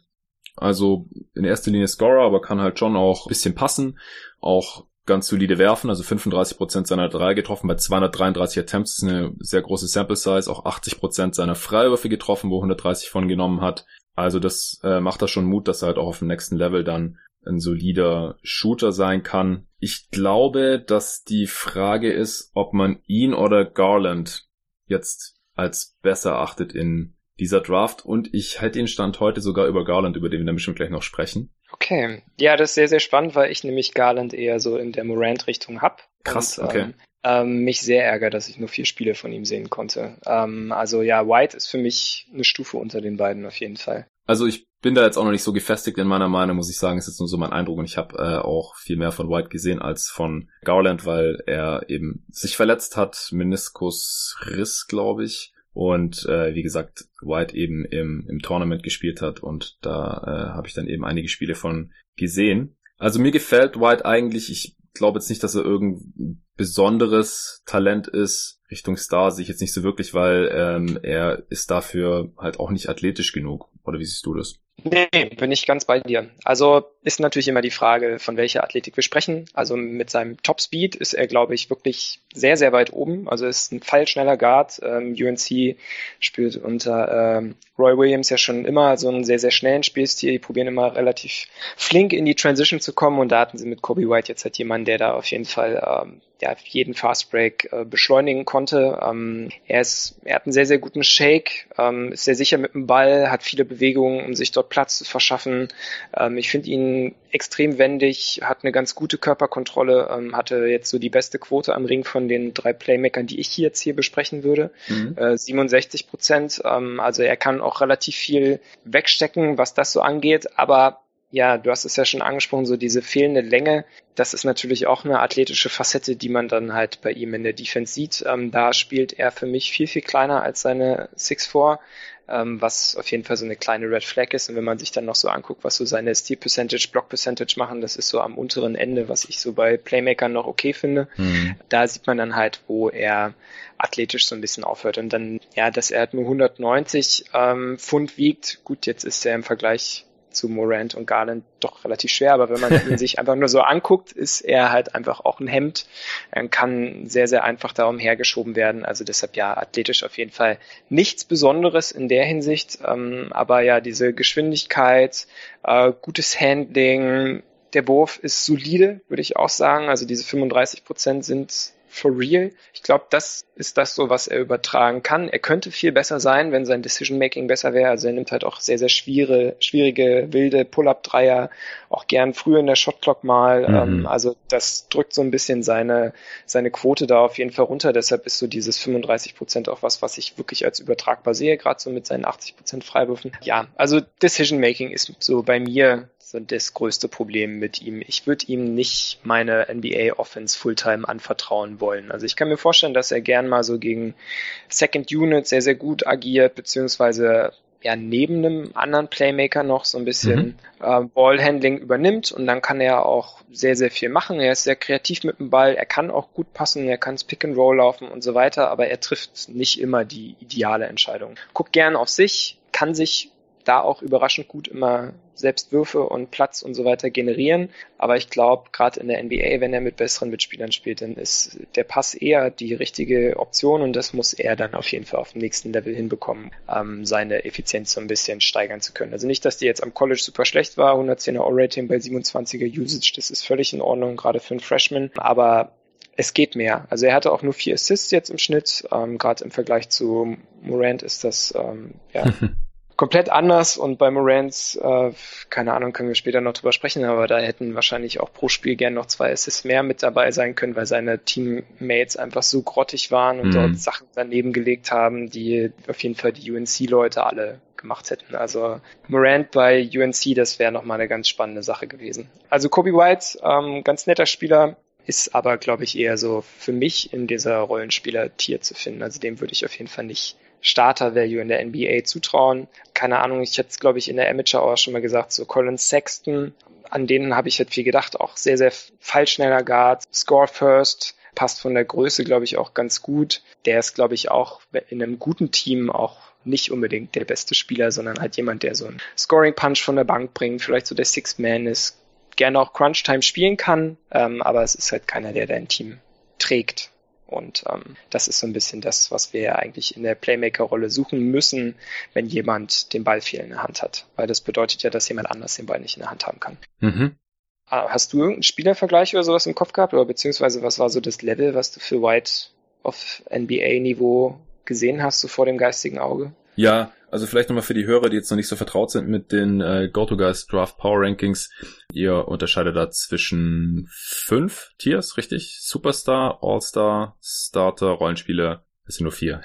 also in erster Linie Scorer, aber kann halt schon auch ein bisschen passen, auch ganz solide werfen, also 35% seiner drei getroffen bei 233 Attempts, ist eine sehr große Sample Size, auch 80% seiner Freiwürfe getroffen, wo 130 von genommen hat. Also das äh, macht da schon Mut, dass er halt auch auf dem nächsten Level dann ein solider Shooter sein kann. Ich glaube, dass die Frage ist, ob man ihn oder Garland jetzt als besser achtet in dieser Draft und ich hätte den Stand heute sogar über Garland, über den wir dann bestimmt gleich noch sprechen. Okay. Ja, das ist sehr, sehr spannend, weil ich nämlich Garland eher so in der Morant-Richtung hab. Krass, und, okay. Ähm, ähm, mich sehr ärgert, dass ich nur vier Spiele von ihm sehen konnte. Ähm, also ja, White ist für mich eine Stufe unter den beiden auf jeden Fall. Also ich bin da jetzt auch noch nicht so gefestigt in meiner Meinung, muss ich sagen. Ist nur so mein Eindruck und ich habe äh, auch viel mehr von White gesehen als von Garland, weil er eben sich verletzt hat, Meniskusriss, glaube ich. Und äh, wie gesagt, White eben im, im Tournament gespielt hat und da äh, habe ich dann eben einige Spiele von gesehen. Also mir gefällt White eigentlich, ich glaube jetzt nicht, dass er irgendein besonderes Talent ist. Richtung Star sehe ich jetzt nicht so wirklich, weil ähm, er ist dafür halt auch nicht athletisch genug. Oder wie siehst du das? Nee, bin ich ganz bei dir. Also ist natürlich immer die Frage, von welcher Athletik wir sprechen. Also mit seinem Topspeed ist er, glaube ich, wirklich sehr, sehr weit oben. Also ist ein feilschneller Guard. Ähm, UNC spielt unter ähm, Roy Williams ja schon immer so einen sehr, sehr schnellen Spielstil. Die probieren immer relativ flink in die Transition zu kommen und da hatten sie mit Kobe White jetzt halt jemanden, der da auf jeden Fall ähm, ja, jeden Fastbreak äh, beschleunigen konnte. Ähm, er, ist, er hat einen sehr, sehr guten Shake, ähm, ist sehr sicher mit dem Ball, hat viele Bewegungen, um sich dort Platz zu verschaffen. Ähm, ich finde ihn extrem wendig, hat eine ganz gute Körperkontrolle, ähm, hatte jetzt so die beste Quote am Ring von den drei Playmakern, die ich jetzt hier besprechen würde. Mhm. Äh, 67 Prozent. Ähm, also er kann auch relativ viel wegstecken, was das so angeht, aber ja, du hast es ja schon angesprochen, so diese fehlende Länge, das ist natürlich auch eine athletische Facette, die man dann halt bei ihm in der Defense sieht. Ähm, da spielt er für mich viel, viel kleiner als seine 6'4, ähm, was auf jeden Fall so eine kleine Red Flag ist. Und wenn man sich dann noch so anguckt, was so seine Steal Percentage, Block Percentage machen, das ist so am unteren Ende, was ich so bei Playmakern noch okay finde. Mhm. Da sieht man dann halt, wo er athletisch so ein bisschen aufhört. Und dann, ja, dass er halt nur 190 ähm, Pfund wiegt, gut, jetzt ist er im Vergleich zu Morant und Garland doch relativ schwer, aber wenn man <laughs> ihn sich einfach nur so anguckt, ist er halt einfach auch ein Hemd, er kann sehr, sehr einfach da umhergeschoben werden, also deshalb ja athletisch auf jeden Fall nichts Besonderes in der Hinsicht, ähm, aber ja diese Geschwindigkeit, äh, gutes Handling, der Wurf ist solide, würde ich auch sagen, also diese 35 Prozent sind for real. Ich glaube, das ist das so, was er übertragen kann. Er könnte viel besser sein, wenn sein Decision-Making besser wäre. Also er nimmt halt auch sehr, sehr schwierige, schwierige wilde Pull-Up-Dreier, auch gern früher in der Shotclock mal. Mhm. Ähm, also das drückt so ein bisschen seine, seine Quote da auf jeden Fall runter. Deshalb ist so dieses 35 Prozent auch was, was ich wirklich als übertragbar sehe, gerade so mit seinen 80 Prozent Freiwürfen. Ja, also Decision-Making ist so bei mir so das größte Problem mit ihm. Ich würde ihm nicht meine NBA Offense Fulltime anvertrauen wollen. Also ich kann mir vorstellen, dass er gern mal so gegen Second Unit sehr, sehr gut agiert, beziehungsweise ja neben einem anderen Playmaker noch so ein bisschen mhm. äh, Ballhandling übernimmt und dann kann er auch sehr, sehr viel machen. Er ist sehr kreativ mit dem Ball, er kann auch gut passen, er kann Pick and Roll laufen und so weiter, aber er trifft nicht immer die ideale Entscheidung. Guckt gern auf sich, kann sich da auch überraschend gut immer selbst Würfe und Platz und so weiter generieren. Aber ich glaube, gerade in der NBA, wenn er mit besseren Mitspielern spielt, dann ist der Pass eher die richtige Option und das muss er dann auf jeden Fall auf dem nächsten Level hinbekommen, ähm, seine Effizienz so ein bisschen steigern zu können. Also nicht, dass die jetzt am College super schlecht war, 110er O-Rating bei 27er Usage, das ist völlig in Ordnung, gerade für einen Freshman, aber es geht mehr. Also er hatte auch nur vier Assists jetzt im Schnitt. Ähm, Gerade im Vergleich zu Morant ist das ähm, ja <laughs> komplett anders und bei Morans, äh, keine Ahnung, können wir später noch drüber sprechen, aber da hätten wahrscheinlich auch pro Spiel gern noch zwei Assists mehr mit dabei sein können, weil seine Teammates einfach so grottig waren und mhm. dort Sachen daneben gelegt haben, die auf jeden Fall die UNC-Leute alle gemacht hätten. Also Morant bei UNC, das wäre nochmal eine ganz spannende Sache gewesen. Also Kobe White, ähm, ganz netter Spieler, ist aber, glaube ich, eher so für mich in dieser Rollenspieler-Tier zu finden. Also dem würde ich auf jeden Fall nicht Starter-Value in der NBA zutrauen. Keine Ahnung, ich hätte es, glaube ich, in der Amateur auch schon mal gesagt, so Colin Sexton, an denen habe ich halt viel gedacht, auch sehr, sehr fallschneller Guard, Score First, passt von der Größe, glaube ich, auch ganz gut. Der ist, glaube ich, auch in einem guten Team auch nicht unbedingt der beste Spieler, sondern halt jemand, der so einen Scoring Punch von der Bank bringt, vielleicht so der Six Man ist, gerne auch Crunch Time spielen kann, ähm, aber es ist halt keiner, der dein Team trägt. Und ähm, das ist so ein bisschen das, was wir ja eigentlich in der Playmaker-Rolle suchen müssen, wenn jemand den Ball viel in der Hand hat. Weil das bedeutet ja, dass jemand anders den Ball nicht in der Hand haben kann. Mhm. Ah, hast du irgendeinen Spielervergleich oder sowas im Kopf gehabt? Oder beziehungsweise was war so das Level, was du für White auf NBA-Niveau gesehen hast, so vor dem geistigen Auge? Ja, also vielleicht nochmal für die Hörer, die jetzt noch nicht so vertraut sind mit den äh, GoToGuys Draft Power Rankings. Ihr unterscheidet da zwischen fünf Tiers, richtig? Superstar, All-Star, Starter, Rollenspieler. Es sind nur vier.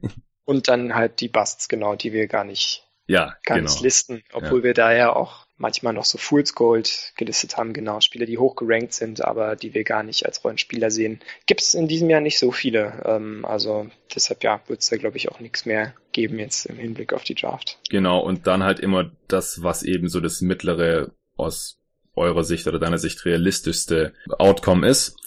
<laughs> Und dann halt die Busts, genau, die wir gar nicht ja, ganz genau. listen, obwohl ja. wir da ja auch manchmal noch so Fool's Gold gelistet haben, genau, Spieler, die hoch gerankt sind, aber die wir gar nicht als Rollenspieler sehen. Gibt es in diesem Jahr nicht so viele. Ähm, also deshalb ja, wird es da glaube ich auch nichts mehr geben jetzt im Hinblick auf die Draft. Genau, und dann halt immer das, was eben so das mittlere aus eurer Sicht oder deiner Sicht realistischste Outcome ist.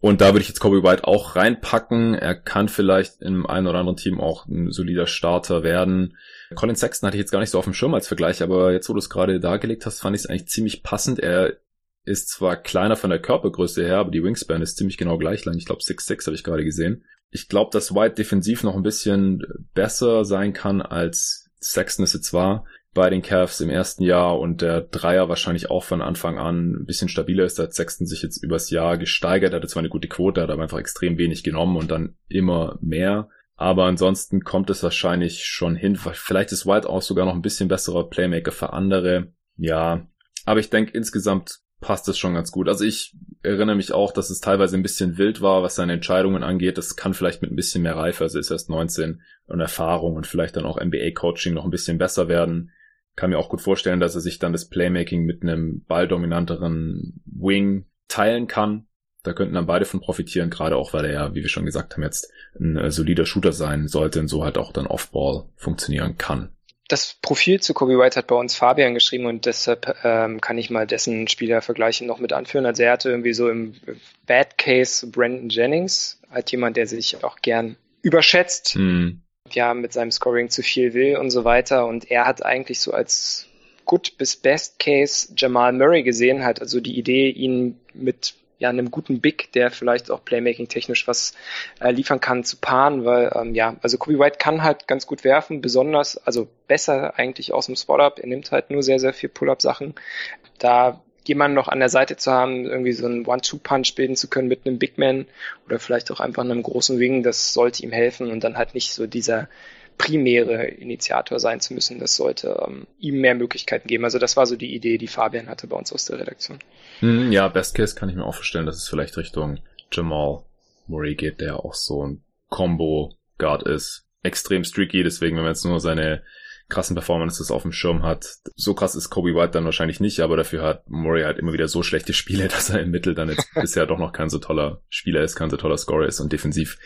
Und da würde ich jetzt Kobe White auch reinpacken. Er kann vielleicht im einen oder anderen Team auch ein solider Starter werden. Colin Sexton hatte ich jetzt gar nicht so auf dem Schirm als Vergleich, aber jetzt, wo du es gerade dargelegt hast, fand ich es eigentlich ziemlich passend. Er ist zwar kleiner von der Körpergröße her, aber die Wingspan ist ziemlich genau gleich lang. Ich glaube 6'6 habe ich gerade gesehen. Ich glaube, dass White defensiv noch ein bisschen besser sein kann als Sexton es jetzt war. bei den Cavs im ersten Jahr und der Dreier wahrscheinlich auch von Anfang an ein bisschen stabiler ist. als Sexton sich jetzt übers Jahr gesteigert. Er hatte zwar eine gute Quote, hat aber einfach extrem wenig genommen und dann immer mehr. Aber ansonsten kommt es wahrscheinlich schon hin. Vielleicht ist White auch sogar noch ein bisschen besserer Playmaker für andere. Ja, aber ich denke insgesamt passt es schon ganz gut. Also ich erinnere mich auch, dass es teilweise ein bisschen wild war, was seine Entscheidungen angeht. Das kann vielleicht mit ein bisschen mehr Reife, also ist erst 19 und Erfahrung und vielleicht dann auch NBA-Coaching noch ein bisschen besser werden. Kann mir auch gut vorstellen, dass er sich dann das Playmaking mit einem balldominanteren Wing teilen kann. Da könnten dann beide von profitieren, gerade auch, weil er ja, wie wir schon gesagt haben, jetzt ein äh, solider Shooter sein sollte und so halt auch dann Off-Ball funktionieren kann das Profil zu Kobe White hat bei uns Fabian geschrieben und deshalb ähm, kann ich mal dessen Spielervergleiche noch mit anführen. Also er hatte irgendwie so im Bad Case Brandon Jennings, halt jemand, der sich auch gern überschätzt, mhm. ja, mit seinem Scoring zu viel will und so weiter. Und er hat eigentlich so als Good bis Best Case Jamal Murray gesehen, hat also die Idee, ihn mit ja, einem guten Big, der vielleicht auch Playmaking-technisch was äh, liefern kann, zu paaren, weil ähm, ja, also Kobe White kann halt ganz gut werfen, besonders, also besser eigentlich aus dem Spot-Up. Er nimmt halt nur sehr, sehr viel Pull-Up-Sachen. Da jemanden noch an der Seite zu haben, irgendwie so einen One-Two-Punch bilden zu können mit einem Big Man oder vielleicht auch einfach einem großen Wing, das sollte ihm helfen und dann halt nicht so dieser primäre Initiator sein zu müssen. Das sollte ähm, ihm mehr Möglichkeiten geben. Also das war so die Idee, die Fabian hatte bei uns aus der Redaktion. Hm, ja, Best Case kann ich mir auch vorstellen, dass es vielleicht Richtung Jamal Murray geht, der auch so ein Combo-Guard ist. Extrem streaky, deswegen, wenn man jetzt nur seine krassen Performances auf dem Schirm hat. So krass ist Kobe White dann wahrscheinlich nicht, aber dafür hat Murray halt immer wieder so schlechte Spiele, <laughs> dass er im Mittel dann jetzt bisher doch noch kein so toller Spieler ist, kein so toller Scorer ist und defensiv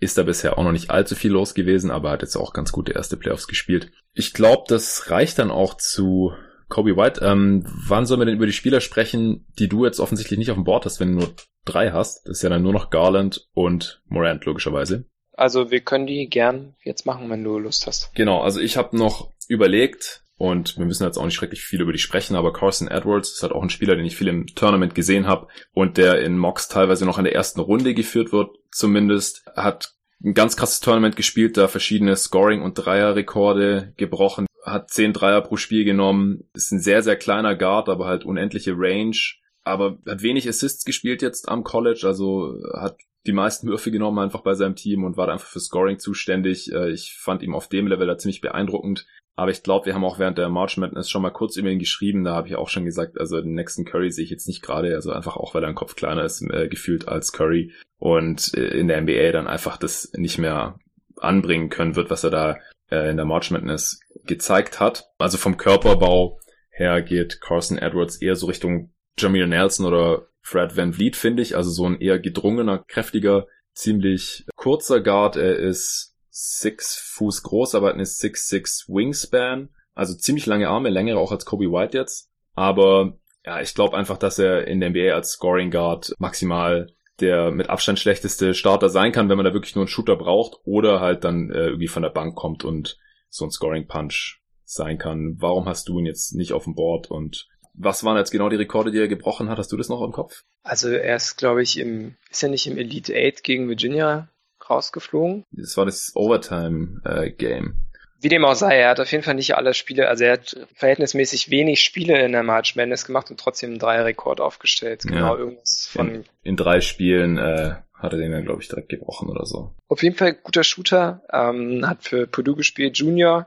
ist da bisher auch noch nicht allzu viel los gewesen, aber hat jetzt auch ganz gute erste Playoffs gespielt. Ich glaube, das reicht dann auch zu Kobe White. Ähm, wann sollen wir denn über die Spieler sprechen, die du jetzt offensichtlich nicht auf dem Board hast, wenn du nur drei hast? Das ist ja dann nur noch Garland und Morant logischerweise. Also wir können die gern jetzt machen, wenn du Lust hast. Genau, also ich habe noch überlegt, und wir müssen jetzt auch nicht schrecklich viel über die sprechen, aber Carson Edwards ist halt auch ein Spieler, den ich viel im Tournament gesehen habe und der in Mox teilweise noch in der ersten Runde geführt wird, zumindest. Hat ein ganz krasses Tournament gespielt, da verschiedene Scoring- und Dreierrekorde gebrochen, hat zehn Dreier pro Spiel genommen, ist ein sehr, sehr kleiner Guard, aber halt unendliche Range, aber hat wenig Assists gespielt jetzt am College, also hat die meisten Würfe genommen einfach bei seinem Team und war da einfach für Scoring zuständig. Äh, ich fand ihn auf dem Level da ziemlich beeindruckend. Aber ich glaube, wir haben auch während der March Madness schon mal kurz über ihn geschrieben. Da habe ich auch schon gesagt, also den nächsten Curry sehe ich jetzt nicht gerade. Also einfach auch, weil er ein Kopf kleiner ist, äh, gefühlt als Curry. Und äh, in der NBA dann einfach das nicht mehr anbringen können wird, was er da äh, in der March Madness gezeigt hat. Also vom Körperbau her geht Carson Edwards eher so Richtung Jamil Nelson oder Fred Van Vliet, finde ich. Also so ein eher gedrungener, kräftiger, ziemlich kurzer Guard. Er ist six Fuß groß, aber hat eine 6'6 Wingspan. Also ziemlich lange Arme, längere auch als Kobe White jetzt. Aber ja, ich glaube einfach, dass er in der NBA als Scoring Guard maximal der mit Abstand schlechteste Starter sein kann, wenn man da wirklich nur einen Shooter braucht oder halt dann äh, irgendwie von der Bank kommt und so ein Scoring Punch sein kann. Warum hast du ihn jetzt nicht auf dem Board und was waren jetzt genau die Rekorde, die er gebrochen hat? Hast du das noch im Kopf? Also er ist, glaube ich, im, ist er nicht im Elite 8 gegen Virginia rausgeflogen. Das war das Overtime-Game. Wie dem auch sei, er hat auf jeden Fall nicht alle Spiele, also er hat verhältnismäßig wenig Spiele in der March Madness gemacht und trotzdem einen Dreierrekord aufgestellt. Genau, ja. irgendwas von. In, in drei Spielen äh, hat er den dann, glaube ich, direkt gebrochen oder so. Auf jeden Fall guter Shooter, ähm, hat für Purdue gespielt, Junior,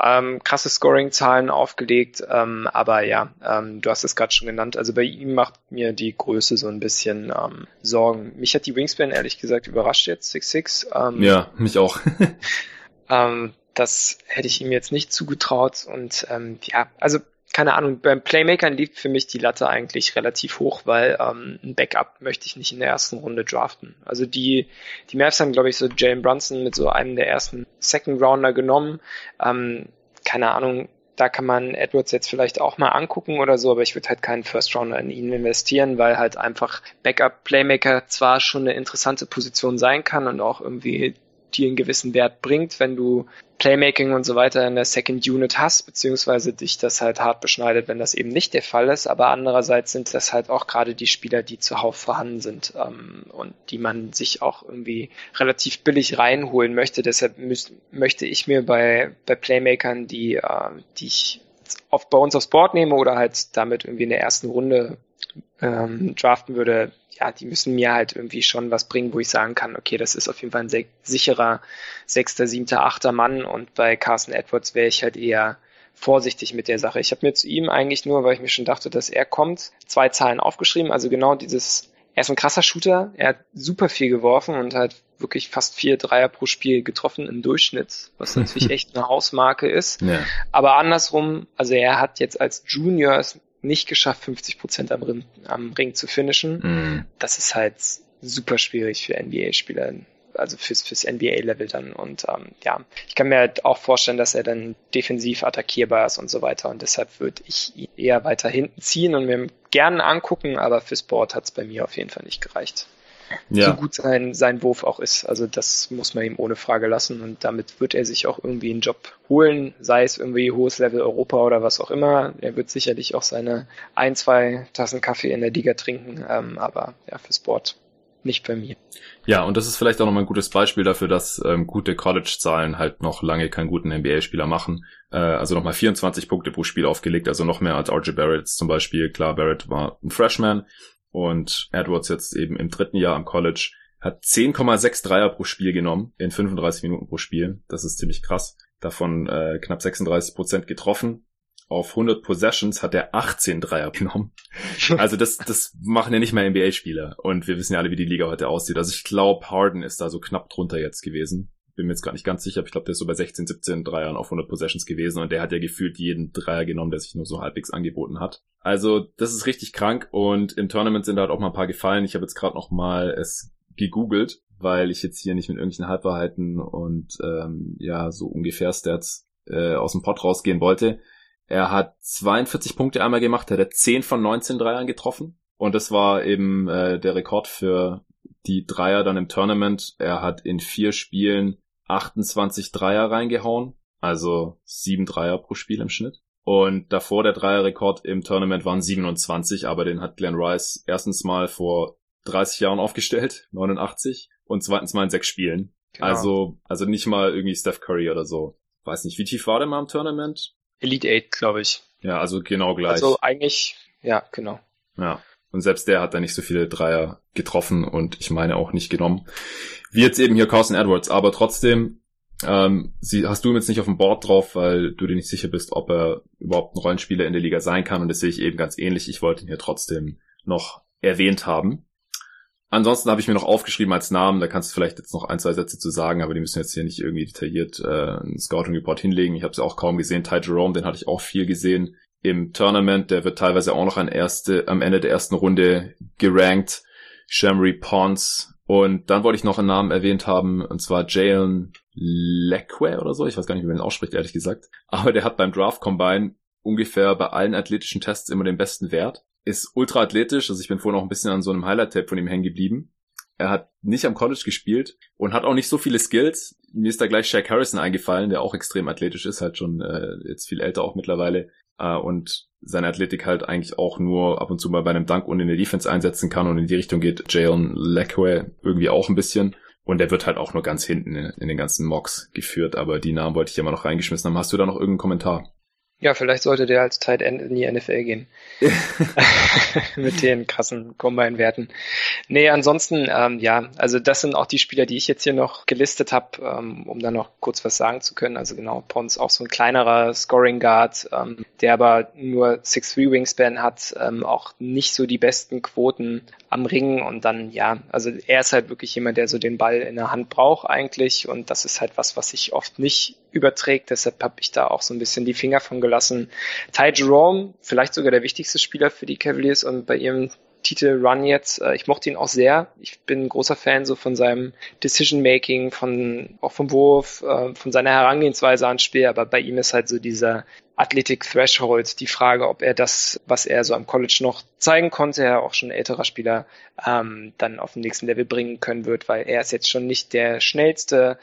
ähm, krasse Scoring-Zahlen aufgelegt, ähm, aber ja, ähm, du hast es gerade schon genannt, also bei ihm macht mir die Größe so ein bisschen ähm, Sorgen. Mich hat die Wingspan ehrlich gesagt überrascht jetzt, 6'6. Ähm, ja, mich auch. <laughs> ähm, das hätte ich ihm jetzt nicht zugetraut und ähm, ja, also keine Ahnung, beim Playmakern liegt für mich die Latte eigentlich relativ hoch, weil ähm, ein Backup möchte ich nicht in der ersten Runde draften. Also die, die Mavs haben, glaube ich, so Jalen Brunson mit so einem der ersten Second Rounder genommen. Ähm, keine Ahnung, da kann man Edwards jetzt vielleicht auch mal angucken oder so, aber ich würde halt keinen First Rounder in ihn investieren, weil halt einfach Backup Playmaker zwar schon eine interessante Position sein kann und auch irgendwie dir einen gewissen Wert bringt, wenn du Playmaking und so weiter in der Second Unit hast, beziehungsweise dich das halt hart beschneidet, wenn das eben nicht der Fall ist. Aber andererseits sind das halt auch gerade die Spieler, die zuhauf vorhanden sind ähm, und die man sich auch irgendwie relativ billig reinholen möchte. Deshalb möchte ich mir bei, bei Playmakern, die, äh, die ich auf, bei uns aufs Board nehme oder halt damit irgendwie in der ersten Runde ähm, draften würde, ja, die müssen mir halt irgendwie schon was bringen, wo ich sagen kann, okay, das ist auf jeden Fall ein sehr sicherer sechster, siebter, achter Mann und bei Carson Edwards wäre ich halt eher vorsichtig mit der Sache. Ich habe mir zu ihm eigentlich nur, weil ich mir schon dachte, dass er kommt, zwei Zahlen aufgeschrieben, also genau dieses er ist ein krasser Shooter, er hat super viel geworfen und hat wirklich fast vier Dreier pro Spiel getroffen im Durchschnitt, was natürlich <laughs> echt eine Hausmarke ist. Ja. Aber andersrum, also er hat jetzt als Junior nicht geschafft, 50 Prozent am, Ring, am Ring zu finishen. Mhm. Das ist halt super schwierig für NBA-Spieler also fürs, fürs NBA-Level dann. Und ähm, ja, ich kann mir halt auch vorstellen, dass er dann defensiv attackierbar ist und so weiter. Und deshalb würde ich ihn eher weiter hinten ziehen und mir gerne angucken, aber fürs Board hat es bei mir auf jeden Fall nicht gereicht. Ja. So gut sein, sein Wurf auch ist. Also das muss man ihm ohne Frage lassen und damit wird er sich auch irgendwie einen Job holen, sei es irgendwie hohes Level Europa oder was auch immer. Er wird sicherlich auch seine ein, zwei Tassen Kaffee in der Liga trinken, ähm, aber ja, fürs Board nicht bei mir. Ja, und das ist vielleicht auch nochmal ein gutes Beispiel dafür, dass ähm, gute College-Zahlen halt noch lange keinen guten NBA-Spieler machen. Äh, also nochmal 24 Punkte pro Spiel aufgelegt, also noch mehr als RJ Barrett zum Beispiel. Klar, Barrett war ein Freshman und Edwards jetzt eben im dritten Jahr am College hat 10,6 Dreier pro Spiel genommen in 35 Minuten pro Spiel. Das ist ziemlich krass. Davon äh, knapp 36 Prozent getroffen auf 100 Possessions hat er 18 Dreier genommen. <laughs> Also das, das machen ja nicht mehr NBA-Spieler. Und wir wissen ja alle, wie die Liga heute aussieht. Also ich glaube, Harden ist da so knapp drunter jetzt gewesen. Bin mir jetzt gar nicht ganz sicher, aber ich glaube, der ist so bei 16, 17 Dreiern auf 100 Possessions gewesen und der hat ja gefühlt jeden Dreier genommen, der sich nur so halbwegs angeboten hat. Also das ist richtig krank und im Tournament sind halt auch mal ein paar gefallen. Ich habe jetzt gerade noch mal es gegoogelt, weil ich jetzt hier nicht mit irgendwelchen Halbwahrheiten und ähm, ja so ungefähr Stats äh, aus dem Pod rausgehen wollte. Er hat 42 Punkte einmal gemacht, er hat 10 von 19 Dreiern getroffen. Und das war eben äh, der Rekord für die Dreier dann im Tournament. Er hat in vier Spielen 28 Dreier reingehauen, also sieben Dreier pro Spiel im Schnitt. Und davor der Dreierrekord im Tournament waren 27, aber den hat Glenn Rice erstens mal vor 30 Jahren aufgestellt, <laughs> 89, und zweitens mal in sechs Spielen. Genau. Also, also nicht mal irgendwie Steph Curry oder so. Weiß nicht, wie tief war der mal im Tournament? Elite Eight, glaube ich. Ja, also genau gleich. Also eigentlich, ja, genau. Ja. Und selbst der hat da nicht so viele Dreier getroffen und ich meine auch nicht genommen. Wie jetzt eben hier Carson Edwards, aber trotzdem, ähm, sie, hast du jetzt nicht auf dem Board drauf, weil du dir nicht sicher bist, ob er überhaupt ein Rollenspieler in der Liga sein kann und das sehe ich eben ganz ähnlich. Ich wollte ihn hier trotzdem noch erwähnt haben. Ansonsten habe ich mir noch aufgeschrieben als Namen, da kannst du vielleicht jetzt noch ein, zwei Sätze zu sagen, aber die müssen jetzt hier nicht irgendwie detailliert äh, einen Scouting-Report hinlegen. Ich habe es auch kaum gesehen. Ty Jerome, den hatte ich auch viel gesehen im Tournament. Der wird teilweise auch noch an erste, am Ende der ersten Runde gerankt. Shamry Pons. Und dann wollte ich noch einen Namen erwähnt haben, und zwar Jalen Leque oder so. Ich weiß gar nicht, wie man ihn ausspricht, ehrlich gesagt. Aber der hat beim Draft Combine ungefähr bei allen athletischen Tests immer den besten Wert ist ultra athletisch, also ich bin vorhin auch ein bisschen an so einem Highlight-Tape von ihm hängen geblieben. Er hat nicht am College gespielt und hat auch nicht so viele Skills. Mir ist da gleich Shaq Harrison eingefallen, der auch extrem athletisch ist, halt schon äh, jetzt viel älter auch mittlerweile äh, und seine Athletik halt eigentlich auch nur ab und zu mal bei einem Dunk und in der Defense einsetzen kann und in die Richtung geht Jalen Leckway irgendwie auch ein bisschen. Und der wird halt auch nur ganz hinten in, in den ganzen Mocks geführt, aber die Namen wollte ich ja mal noch reingeschmissen haben. Hast du da noch irgendeinen Kommentar? Ja, vielleicht sollte der als Tight End in die NFL gehen. <laughs> Mit den krassen Combine-Werten. Nee, ansonsten, ähm, ja, also das sind auch die Spieler, die ich jetzt hier noch gelistet habe, ähm, um da noch kurz was sagen zu können. Also genau, Pons auch so ein kleinerer Scoring Guard, ähm, der aber nur 6'3 Wingspan hat, ähm, auch nicht so die besten Quoten am Ring und dann, ja, also er ist halt wirklich jemand, der so den Ball in der Hand braucht eigentlich und das ist halt was, was sich oft nicht überträgt. Deshalb habe ich da auch so ein bisschen die Finger von gelassen. Ty Jerome, vielleicht sogar der wichtigste Spieler für die Cavaliers und bei ihrem Titel-Run jetzt. Äh, ich mochte ihn auch sehr. Ich bin ein großer Fan so von seinem Decision-Making, von, auch vom Wurf, äh, von seiner Herangehensweise ans Spiel. Aber bei ihm ist halt so dieser Athletic Threshold die Frage, ob er das, was er so am College noch zeigen konnte, er auch schon älterer Spieler, ähm, dann auf den nächsten Level bringen können wird, weil er ist jetzt schon nicht der schnellste,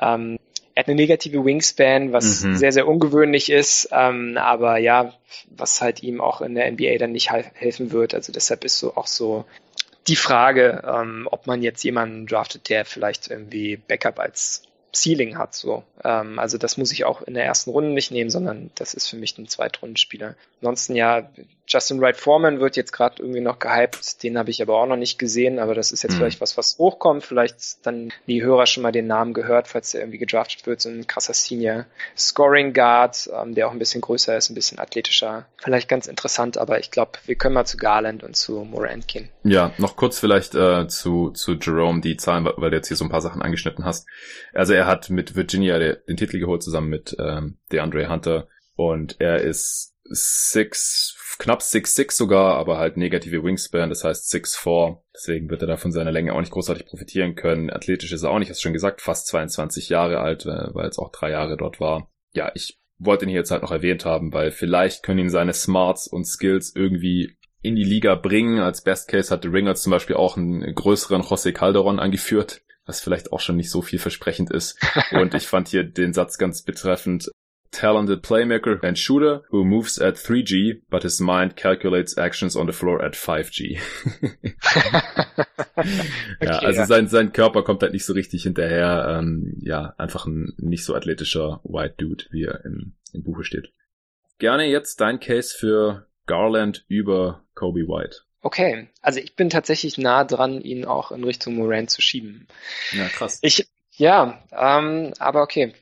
ähm, er hat eine negative Wingspan, was mhm. sehr, sehr ungewöhnlich ist, ähm, aber ja, was halt ihm auch in der NBA dann nicht helfen wird. Also deshalb ist so auch so die Frage, ähm, ob man jetzt jemanden draftet, der vielleicht irgendwie Backup als Ceiling hat. So, ähm, also das muss ich auch in der ersten Runde nicht nehmen, sondern das ist für mich ein Zweitrundenspieler. Ansonsten ja, Justin Wright Foreman wird jetzt gerade irgendwie noch gehypt, den habe ich aber auch noch nicht gesehen, aber das ist jetzt mhm. vielleicht was, was hochkommt. Vielleicht dann die Hörer schon mal den Namen gehört, falls der irgendwie gedraftet wird, so ein krasser Senior Scoring Guard, ähm, der auch ein bisschen größer ist, ein bisschen athletischer. Vielleicht ganz interessant, aber ich glaube, wir können mal zu Garland und zu Morant gehen. Ja, noch kurz vielleicht äh, zu, zu Jerome die Zahlen, weil du jetzt hier so ein paar Sachen angeschnitten hast. Also er hat mit Virginia den Titel geholt, zusammen mit ähm, DeAndre Hunter und er ist six, knapp 6'6 sogar, aber halt negative Wingspan, das heißt 6'4. Deswegen wird er da von seiner Länge auch nicht großartig profitieren können. Athletisch ist er auch nicht, hast schon gesagt, fast 22 Jahre alt, äh, weil es auch drei Jahre dort war. Ja, ich wollte ihn hier jetzt halt noch erwähnt haben, weil vielleicht können ihn seine Smarts und Skills irgendwie in die Liga bringen. Als Best Case hat The Ringer zum Beispiel auch einen größeren José Calderon angeführt, was vielleicht auch schon nicht so vielversprechend ist. <laughs> Und ich fand hier den Satz ganz betreffend talented playmaker and shooter who moves at 3G, but his mind calculates actions on the floor at 5G. <laughs> okay, ja, also ja. sein, sein Körper kommt halt nicht so richtig hinterher. Ähm, ja, einfach ein nicht so athletischer White Dude, wie er im, im Buche steht. Gerne jetzt dein Case für Garland über Kobe White. Okay, also ich bin tatsächlich nah dran, ihn auch in Richtung Moran zu schieben. Ja, krass. Ich, ja, ähm, aber okay.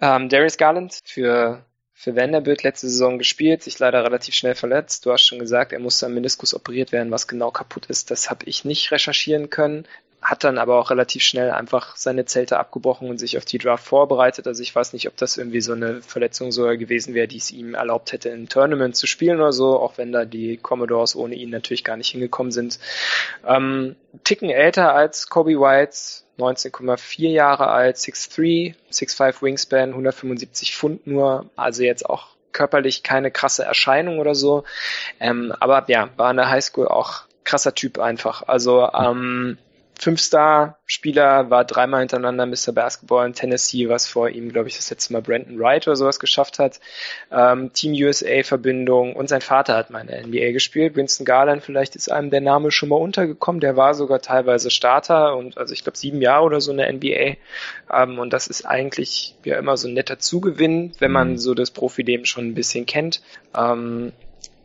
Ähm, Darius Garland für, für Vanderbilt letzte Saison gespielt, sich leider relativ schnell verletzt. Du hast schon gesagt, er musste am Meniskus operiert werden, was genau kaputt ist. Das habe ich nicht recherchieren können. Hat dann aber auch relativ schnell einfach seine Zelte abgebrochen und sich auf die Draft vorbereitet. Also ich weiß nicht, ob das irgendwie so eine Verletzung sogar gewesen wäre, die es ihm erlaubt hätte, in Tournament zu spielen oder so, auch wenn da die Commodores ohne ihn natürlich gar nicht hingekommen sind. Ähm, Ticken älter als Kobe White, 19,4 Jahre alt, 6'3, 6'5 Wingspan, 175 Pfund nur, also jetzt auch körperlich keine krasse Erscheinung oder so. Ähm, aber ja, war in der Highschool auch krasser Typ einfach. Also ähm, Fünf-Star-Spieler, war dreimal hintereinander Mr. Basketball in Tennessee, was vor ihm, glaube ich, das letzte Mal Brandon Wright oder sowas geschafft hat. Ähm, Team USA-Verbindung und sein Vater hat mal in der NBA gespielt. Winston Garland, vielleicht ist einem der Name schon mal untergekommen. Der war sogar teilweise Starter und also ich glaube sieben Jahre oder so in der NBA. Ähm, und das ist eigentlich ja immer so ein netter Zugewinn, wenn man mhm. so das Profileben schon ein bisschen kennt. Ähm,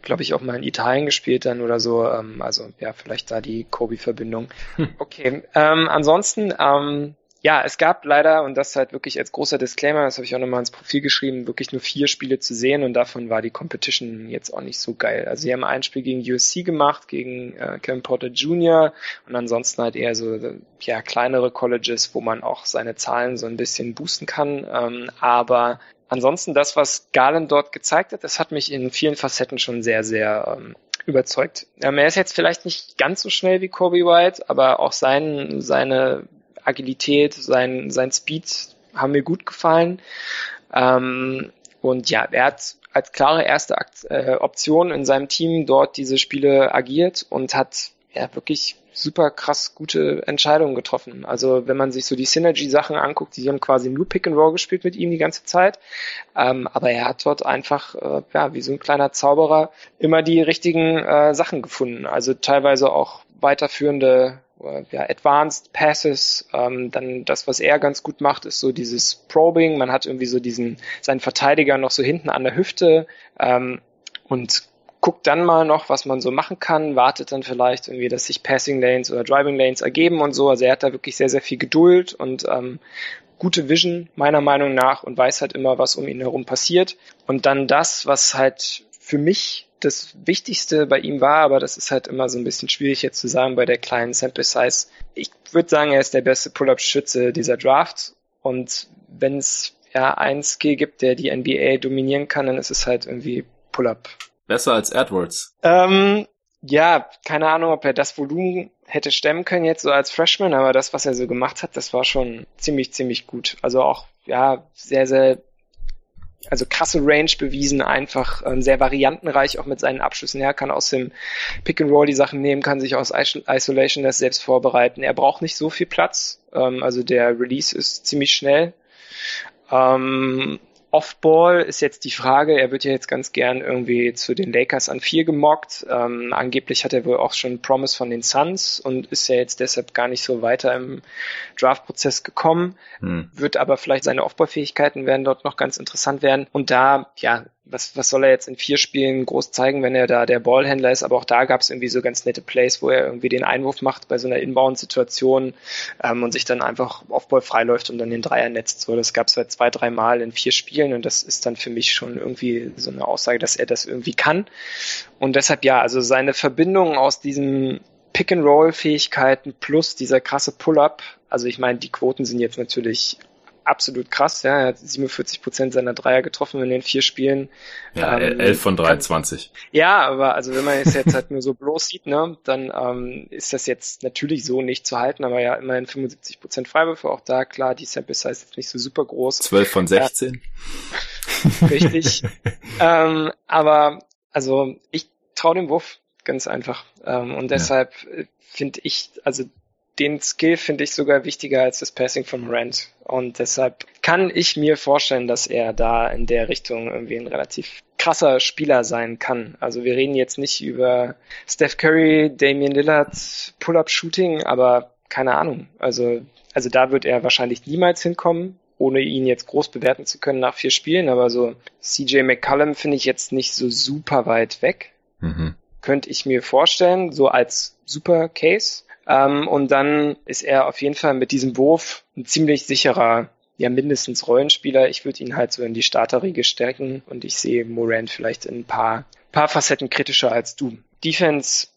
glaube ich, auch mal in Italien gespielt dann oder so. Ähm, also ja, vielleicht da die Kobe-Verbindung. Hm. Okay, ähm, ansonsten, ähm, ja, es gab leider, und das halt wirklich als großer Disclaimer, das habe ich auch nochmal ins Profil geschrieben, wirklich nur vier Spiele zu sehen und davon war die Competition jetzt auch nicht so geil. Also sie haben ein Spiel gegen USC gemacht, gegen äh, Kevin Porter Jr. und ansonsten halt eher so ja kleinere Colleges, wo man auch seine Zahlen so ein bisschen boosten kann. Ähm, aber ansonsten das, was Garland dort gezeigt hat, das hat mich in vielen Facetten schon sehr, sehr ähm, überzeugt. Ähm, er ist jetzt vielleicht nicht ganz so schnell wie Kobe White, aber auch sein, seine Agilität, sein, sein Speed haben mir gut gefallen. Ähm, und ja, er hat als klare erste Akt, äh, Option in seinem Team dort diese Spiele agiert und hat ja wirklich super krass gute Entscheidungen getroffen. Also wenn man sich so die Synergy-Sachen anguckt, die haben quasi nur Pick and Roll gespielt mit ihm die ganze Zeit. Ähm, aber er hat dort einfach, äh, ja, wie so ein kleiner Zauberer, immer die richtigen äh, Sachen gefunden. Also teilweise auch weiterführende äh, ja, Advanced Passes. Ähm, dann das, was er ganz gut macht, ist so dieses Probing. Man hat irgendwie so diesen, seinen Verteidiger noch so hinten an der Hüfte ähm, und guckt dann mal noch, was man so machen kann, wartet dann vielleicht irgendwie, dass sich Passing Lanes oder Driving Lanes ergeben und so. Also er hat da wirklich sehr, sehr viel Geduld und ähm, gute Vision meiner Meinung nach und weiß halt immer, was um ihn herum passiert. Und dann das, was halt für mich das Wichtigste bei ihm war, aber das ist halt immer so ein bisschen schwierig jetzt zu sagen bei der kleinen Sample Size. Ich würde sagen, er ist der beste Pull-Up-Schütze dieser Draft und wenn es ja ein Skill gibt, der die NBA dominieren kann, dann ist es halt irgendwie Pull-Up Besser als Edwards. Ähm, ja, keine Ahnung, ob er das Volumen hätte stemmen können jetzt so als Freshman, aber das, was er so gemacht hat, das war schon ziemlich, ziemlich gut. Also auch, ja, sehr, sehr also krasse Range bewiesen, einfach ähm, sehr variantenreich auch mit seinen Abschlüssen. Er kann aus dem Pick and Roll die Sachen nehmen, kann sich aus Isolation das selbst vorbereiten. Er braucht nicht so viel Platz, ähm, also der Release ist ziemlich schnell. Ähm, Offball ist jetzt die Frage. Er wird ja jetzt ganz gern irgendwie zu den Lakers an vier gemockt. Ähm, angeblich hat er wohl auch schon Promise von den Suns und ist ja jetzt deshalb gar nicht so weiter im Draft-Prozess gekommen. Hm. Wird aber vielleicht seine Offball-Fähigkeiten werden dort noch ganz interessant werden. Und da, ja, was, was soll er jetzt in vier Spielen groß zeigen, wenn er da der Ballhändler ist? Aber auch da gab es irgendwie so ganz nette Plays, wo er irgendwie den Einwurf macht bei so einer Inbound-Situation ähm, und sich dann einfach Offball freiläuft und dann den Dreier netzt. So, das gab es halt zwei, drei Mal in vier Spielen und das ist dann für mich schon irgendwie so eine Aussage, dass er das irgendwie kann. Und deshalb ja, also seine Verbindung aus diesen Pick-and-Roll-Fähigkeiten plus dieser krasse Pull-up, also ich meine, die Quoten sind jetzt natürlich absolut krass. Ja, er hat 47 Prozent seiner Dreier getroffen in den vier Spielen. Ja, ähm, 11 von 23. Kann, ja, aber also wenn man es jetzt halt nur so bloß sieht, ne, dann ähm, ist das jetzt natürlich so nicht zu halten, aber ja, immerhin 75 Prozent Freiwürfe. Auch da, klar, die Sample Size ist nicht so super groß. 12 von 16. Ja, <laughs> <laughs> richtig. ähm, aber also ich traue dem Wurf ganz einfach. Ähm, und deshalb ja. finde ich, also den Skill finde ich sogar wichtiger als das Passing von Morant. Und deshalb kann ich mir vorstellen, dass er da in der Richtung irgendwie ein relativ krasser Spieler sein kann. Also wir reden jetzt nicht über Steph Curry, Damian Lillard, Pull-up-Shooting, aber keine Ahnung. Also, also da wird er wahrscheinlich niemals hinkommen, ohne ihn jetzt groß bewerten zu können nach vier Spielen. Aber so CJ McCullum finde ich jetzt nicht so super weit weg. Mhm. Könnte ich mir vorstellen, so als Super Case. Ähm, und dann ist er auf jeden Fall mit diesem Wurf ein ziemlich sicherer, ja mindestens Rollenspieler. Ich würde ihn halt so in die Starterriege stärken und ich sehe Morant vielleicht in ein paar, paar Facetten kritischer als du. Defense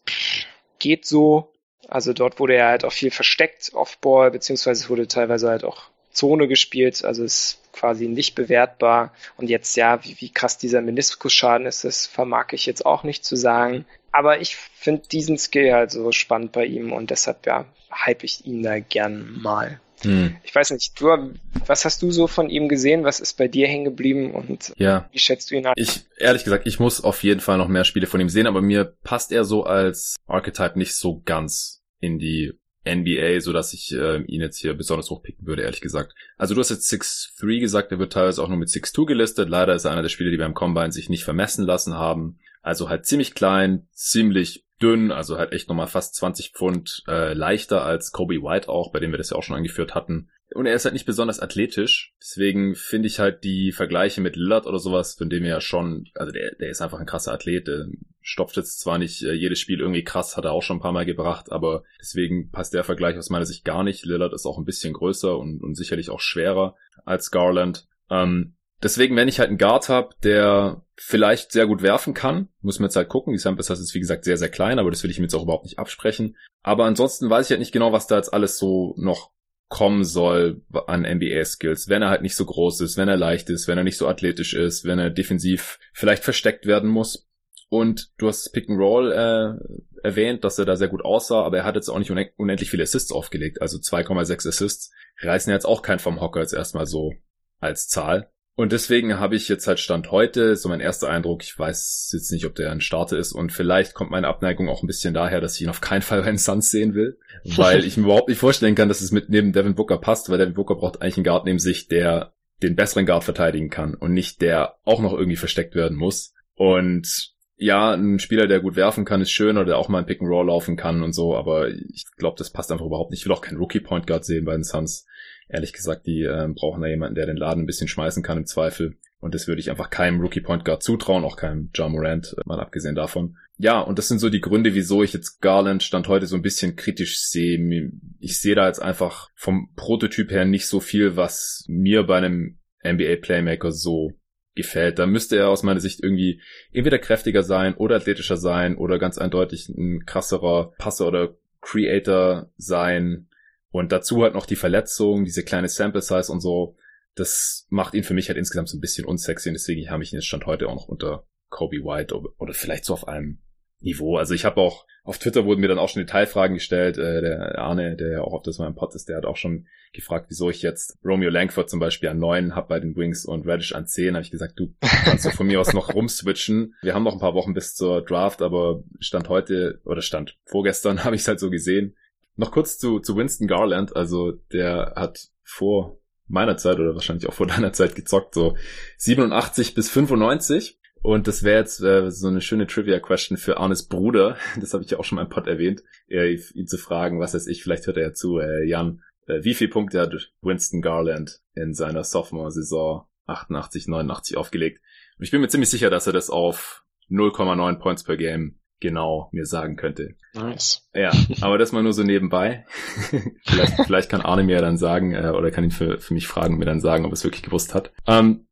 geht so. Also dort wurde er halt auch viel versteckt, Offball, beziehungsweise wurde teilweise halt auch Zone gespielt, also ist quasi nicht bewertbar. Und jetzt, ja, wie, wie krass dieser Meniskusschaden ist, das vermag ich jetzt auch nicht zu sagen. Aber ich finde diesen Skill halt so spannend bei ihm und deshalb, ja, hype ich ihn da gern mal. Hm. Ich weiß nicht, du, was hast du so von ihm gesehen? Was ist bei dir hängen geblieben und ja. wie schätzt du ihn an? Ich, ehrlich gesagt, ich muss auf jeden Fall noch mehr Spiele von ihm sehen, aber mir passt er so als Archetype nicht so ganz in die NBA, so dass ich äh, ihn jetzt hier besonders hochpicken würde, ehrlich gesagt. Also du hast jetzt 6'3 gesagt, er wird teilweise auch nur mit 6'2 gelistet. Leider ist er einer der Spieler, die beim Combine sich nicht vermessen lassen haben. Also halt ziemlich klein, ziemlich dünn, also halt echt nochmal fast 20 Pfund äh, leichter als Kobe White auch, bei dem wir das ja auch schon angeführt hatten. Und er ist halt nicht besonders athletisch, deswegen finde ich halt die Vergleiche mit Lillard oder sowas, von dem er ja schon, also der, der ist einfach ein krasser Athlet, der stopft jetzt zwar nicht äh, jedes Spiel irgendwie krass, hat er auch schon ein paar Mal gebracht, aber deswegen passt der Vergleich aus meiner Sicht gar nicht. Lillard ist auch ein bisschen größer und, und sicherlich auch schwerer als Garland. Ähm, Deswegen, wenn ich halt einen Guard habe, der vielleicht sehr gut werfen kann, muss man jetzt halt gucken. Die Sample Size ist wie gesagt sehr, sehr klein, aber das will ich mir jetzt auch überhaupt nicht absprechen. Aber ansonsten weiß ich halt nicht genau, was da jetzt alles so noch kommen soll an NBA-Skills, wenn er halt nicht so groß ist, wenn er leicht ist, wenn er nicht so athletisch ist, wenn er defensiv vielleicht versteckt werden muss. Und du hast Pick and Roll äh, erwähnt, dass er da sehr gut aussah, aber er hat jetzt auch nicht unendlich viele Assists aufgelegt. Also 2,6 Assists reißen jetzt auch kein vom Hocker jetzt erstmal so als Zahl. Und deswegen habe ich jetzt halt Stand heute, so mein erster Eindruck, ich weiß jetzt nicht, ob der ein Starter ist. Und vielleicht kommt meine Abneigung auch ein bisschen daher, dass ich ihn auf keinen Fall <laughs> bei den Suns sehen will, weil ich mir überhaupt nicht vorstellen kann, dass es mit neben Devin Booker passt, weil Devin Booker braucht eigentlich einen Guard neben sich, der den besseren Guard verteidigen kann. Und nicht der auch noch irgendwie versteckt werden muss. Und ja, ein Spieler, der gut werfen kann, ist schön. Oder der auch mal ein Pick and Roll laufen kann und so, aber ich glaube, das passt einfach überhaupt nicht. Ich will auch keinen Rookie Point Guard sehen bei den Suns ehrlich gesagt, die äh, brauchen da jemanden, der den Laden ein bisschen schmeißen kann im Zweifel. Und das würde ich einfach keinem Rookie Point Guard zutrauen, auch keinem John Morant, äh, mal abgesehen davon. Ja, und das sind so die Gründe, wieso ich jetzt Garland Stand heute so ein bisschen kritisch sehe. Ich sehe da jetzt einfach vom Prototyp her nicht so viel, was mir bei einem NBA Playmaker so gefällt. Da müsste er aus meiner Sicht irgendwie entweder kräftiger sein oder athletischer sein oder ganz eindeutig ein krasserer Passer oder Creator sein. Und dazu halt noch die Verletzung, diese kleine Sample Size und so. Das macht ihn für mich halt insgesamt so ein bisschen unsexy und deswegen habe ich ihn jetzt Stand heute auch noch unter Kobe White oder vielleicht so auf einem Niveau. Also ich habe auch auf Twitter wurden mir dann auch schon Detailfragen gestellt. Äh, der Arne, der ja auch auf das meinem Pod ist, der hat auch schon gefragt, wieso ich jetzt Romeo Langford zum Beispiel an neun habe bei den Wings und Radish an zehn. Habe ich gesagt, du kannst doch von mir aus noch <laughs> rumswitchen. Wir haben noch ein paar Wochen bis zur Draft, aber stand heute oder stand vorgestern <laughs> habe ich es halt so gesehen. Noch kurz zu, zu Winston Garland. Also der hat vor meiner Zeit oder wahrscheinlich auch vor <laughs> deiner Zeit gezockt, so 87 bis 95 und das wäre jetzt äh, so eine schöne Trivia-Question für Arnes Bruder. <laughs> Das habe ich ja auch schon mal im Pod erwähnt. Äh, ihn zu fragen, was weiß ich, vielleicht hört er ja zu. Äh, Jan, äh, wie viel Punkte hat Winston Garland in seiner Sophomore-Saison 88, 89 aufgelegt? Und ich bin mir ziemlich sicher, dass er das auf 0,9 Points per Game genau mir sagen könnte. Nice. Ja, aber das mal nur so nebenbei. <laughs> vielleicht, vielleicht kann Arne mir dann sagen, äh, oder kann ihn für, für mich fragen, mir dann sagen, ob er es wirklich gewusst hat. Ähm,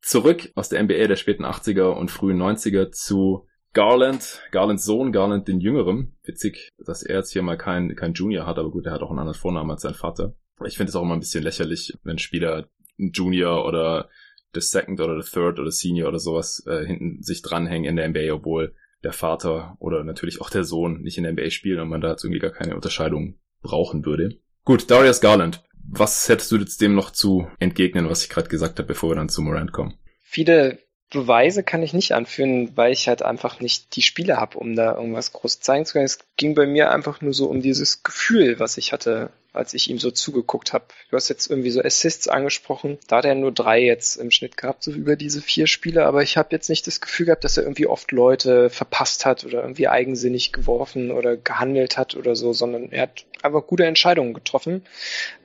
zurück aus der NBA der späten 80er und frühen 90er zu Garland, Garlands Sohn, Garland den Jüngeren. Witzig, dass er jetzt hier mal kein, kein Junior hat, aber gut, er hat auch einen anderen Vornamen als sein Vater. Ich finde es auch immer ein bisschen lächerlich, wenn Spieler ein Junior oder the Second oder the Third oder Senior oder sowas äh, hinten sich dranhängen in der NBA, obwohl der Vater oder natürlich auch der Sohn nicht in der NBA spielen und man da jetzt irgendwie gar keine Unterscheidung brauchen würde. Gut, Darius Garland was hättest du jetzt dem noch zu entgegnen, was ich gerade gesagt habe, bevor wir dann zu Morant kommen? Viele Beweise kann ich nicht anführen, weil ich halt einfach nicht die Spiele habe, um da irgendwas groß zeigen zu können. Es ging bei mir einfach nur so um dieses Gefühl, was ich hatte, als ich ihm so zugeguckt habe. Du hast jetzt irgendwie so Assists angesprochen. Da hat er nur drei jetzt im Schnitt gehabt, so über diese vier Spiele. Aber ich habe jetzt nicht das Gefühl gehabt, dass er irgendwie oft Leute verpasst hat oder irgendwie eigensinnig geworfen oder gehandelt hat oder so, sondern er hat einfach gute Entscheidungen getroffen.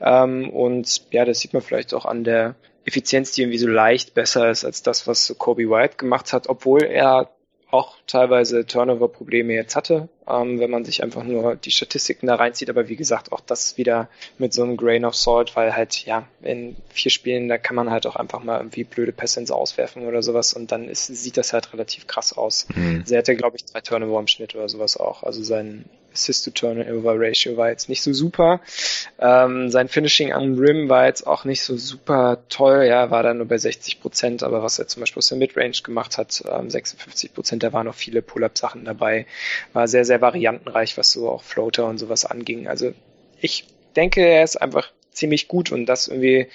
Ähm, und ja, das sieht man vielleicht auch an der Effizienz, die irgendwie so leicht besser ist als das, was Kobe White gemacht hat, obwohl er auch teilweise Turnover-Probleme jetzt hatte, ähm, wenn man sich einfach nur die Statistiken da reinzieht. Aber wie gesagt, auch das wieder mit so einem Grain of Salt, weil halt, ja, in vier Spielen, da kann man halt auch einfach mal irgendwie blöde Pässe ins Auswerfen oder sowas und dann ist, sieht das halt relativ krass aus. Mhm. Also er hatte, glaube ich, zwei Turnover im Schnitt oder sowas auch. Also sein Assist-to-Turnover-Ratio war jetzt nicht so super. Ähm, sein Finishing am Rim war jetzt auch nicht so super toll. Ja, war dann nur bei 60 Prozent, aber was er zum Beispiel aus der Midrange gemacht hat, ähm, 56 Prozent, da waren noch viele Pull-Up-Sachen dabei. War sehr, sehr variantenreich, was so auch Floater und sowas anging. Also ich denke, er ist einfach ziemlich gut und dass irgendwie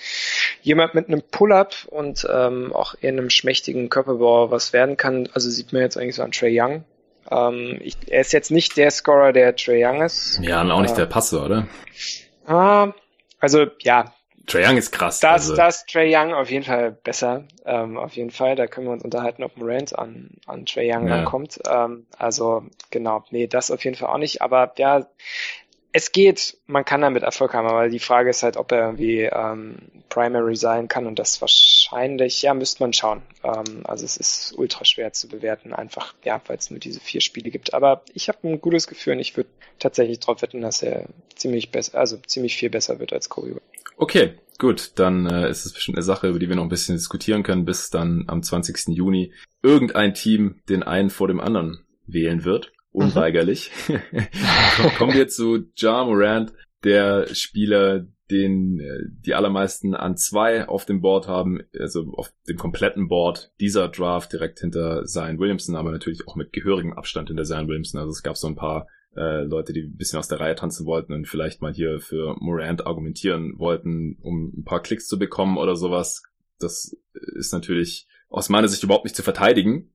jemand mit einem Pull-up und ähm, auch in einem schmächtigen Körperbau was werden kann, also sieht man jetzt eigentlich so an Trey Young, ähm, ich, er ist jetzt nicht der Scorer, der Trey Young ist. Ja, und auch nicht äh, der Passer, oder? Ah, also ja. Trey Young ist krass. Das, also. das Trey Young auf jeden Fall besser. Ähm, auf jeden Fall. Da können wir uns unterhalten, ob Morant an, an Trey Young ja. kommt. Ähm, also genau, nee, das auf jeden Fall auch nicht. Aber ja, es geht, man kann damit Erfolg haben, aber die Frage ist halt, ob er irgendwie ähm, Primary sein kann und das wahrscheinlich, ja, müsste man schauen. Ähm, also es ist ultra schwer zu bewerten, einfach, ja, weil es nur diese vier Spiele gibt. Aber ich habe ein gutes Gefühl und ich würde tatsächlich darauf wetten, dass er ziemlich besser, also ziemlich viel besser wird als Kobe. Okay, gut, dann äh, ist es bestimmt eine Sache, über die wir noch ein bisschen diskutieren können, bis dann am 20. Juni irgendein Team den einen vor dem anderen wählen wird unweigerlich. Mhm. <laughs> Kommen wir zu Ja Morant, der Spieler, den äh, die allermeisten an zwei auf dem Board haben, also auf dem kompletten Board dieser Draft direkt hinter Zion Williamson, aber natürlich auch mit gehörigem Abstand hinter Zion Williamson. Also es gab so ein paar äh, Leute, die ein bisschen aus der Reihe tanzen wollten und vielleicht mal hier für Morant argumentieren wollten, um ein paar Klicks zu bekommen oder sowas. Das ist natürlich aus meiner Sicht überhaupt nicht zu verteidigen.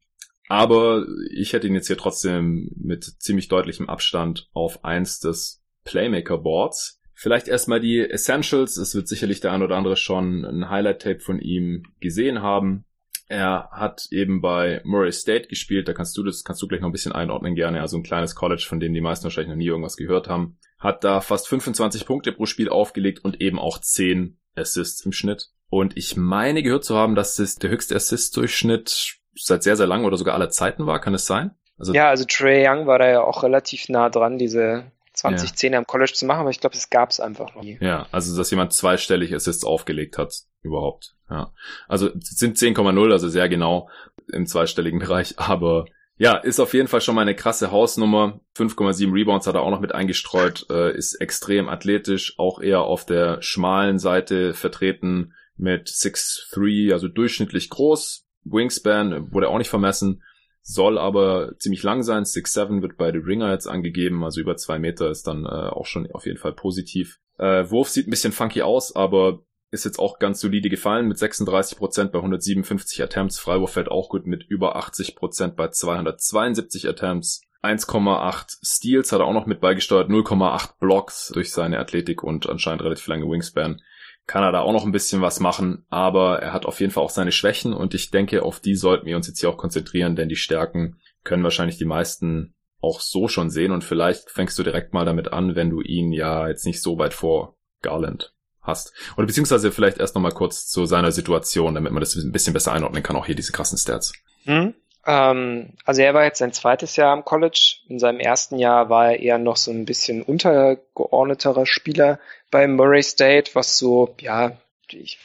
Aber ich hätte ihn jetzt hier trotzdem mit ziemlich deutlichem Abstand auf eins des Playmaker-Boards. Vielleicht erstmal die Essentials. Es wird sicherlich der ein oder andere schon ein Highlight-Tape von ihm gesehen haben. Er hat eben bei Murray State gespielt, da kannst du das, kannst du gleich noch ein bisschen einordnen gerne, also ein kleines College, von dem die meisten wahrscheinlich noch nie irgendwas gehört haben. Hat da fast 25 Punkte pro Spiel aufgelegt und eben auch 10 Assists im Schnitt. Und ich meine gehört zu haben, dass es der höchste Assist-Durchschnitt seit sehr, sehr lang oder sogar aller Zeiten war. Kann es sein? Also ja, also Trey Young war da ja auch relativ nah dran, diese 2010 ja. am College zu machen, aber ich glaube, es gab es einfach noch nie. Ja, also dass jemand zweistellig Assists aufgelegt hat, überhaupt. Ja. Also sind 10,0, also sehr genau im zweistelligen <laughs> Bereich, aber ja, ist auf jeden Fall schon mal eine krasse Hausnummer. 5,7 Rebounds hat er auch noch mit eingestreut, äh, ist extrem athletisch, auch eher auf der schmalen Seite vertreten mit 6'3, also durchschnittlich groß, Wingspan wurde auch nicht vermessen. Soll aber ziemlich lang sein. 6'7 wird bei The Ringer jetzt angegeben, also über zwei Meter ist dann äh, auch schon auf jeden Fall positiv. Äh, Wurf sieht ein bisschen funky aus, aber ist jetzt auch ganz solide gefallen mit 36% bei 157 Attempts. Freiwurf fällt auch gut mit über 80% bei 272 Attempts. 1,8 Steals hat er auch noch mit beigesteuert, 0,8 Blocks durch seine Athletik und anscheinend relativ lange Wingspan. Kann er da auch noch ein bisschen was machen, aber er hat auf jeden Fall auch seine Schwächen und ich denke, auf die sollten wir uns jetzt hier auch konzentrieren, denn die Stärken können wahrscheinlich die meisten auch so schon sehen und vielleicht fängst du direkt mal damit an, wenn du ihn ja jetzt nicht so weit vor Garland hast. Oder beziehungsweise vielleicht erst nochmal kurz zu seiner Situation, damit man das ein bisschen besser einordnen kann, auch hier diese krassen Stats. Mhm. Ähm, also er war jetzt sein zweites Jahr am College. In seinem ersten Jahr war er eher noch so ein bisschen untergeordneterer Spieler bei Murray State, was so, ja, ich,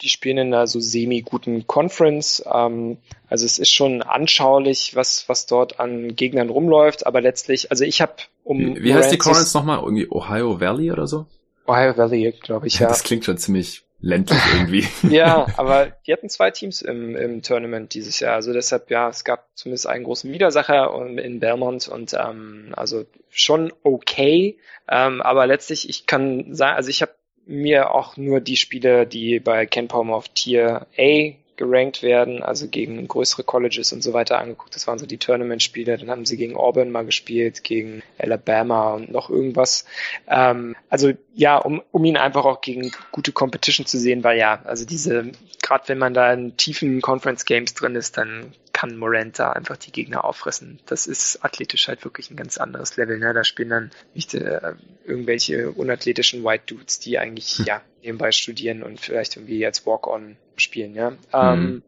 die spielen in einer so semi-guten Conference. Ähm, also es ist schon anschaulich, was, was dort an Gegnern rumläuft, aber letztlich, also ich habe um. Wie, wie heißt die Conference nochmal? Irgendwie Ohio Valley oder so? Ohio Valley, glaube ich, ja. Das klingt schon ziemlich ländlich irgendwie. <laughs> ja, <laughs> aber die hatten zwei Teams im, im Tournament dieses Jahr. Also deshalb, ja, es gab zumindest einen großen Widersacher in Belmont und ähm, also schon okay. Ähm, aber letztlich, ich kann sagen, also ich habe mir auch nur die Spiele, die bei Ken Palmer auf Tier A gerankt werden, also gegen größere Colleges und so weiter angeguckt. Das waren so die Tournament-Spiele. Dann haben sie gegen Auburn mal gespielt, gegen Alabama und noch irgendwas. Ähm, also ja, um, um ihn einfach auch gegen gute Competition zu sehen, weil ja, also diese, gerade wenn man da in tiefen Conference Games drin ist, dann kann Morant da einfach die Gegner auffressen. Das ist athletisch halt wirklich ein ganz anderes Level. Ne? Da spielen dann nicht äh, irgendwelche unathletischen White Dudes, die eigentlich hm. ja nebenbei studieren und vielleicht irgendwie jetzt Walk-on spielen. Ja. Ähm. Ähm,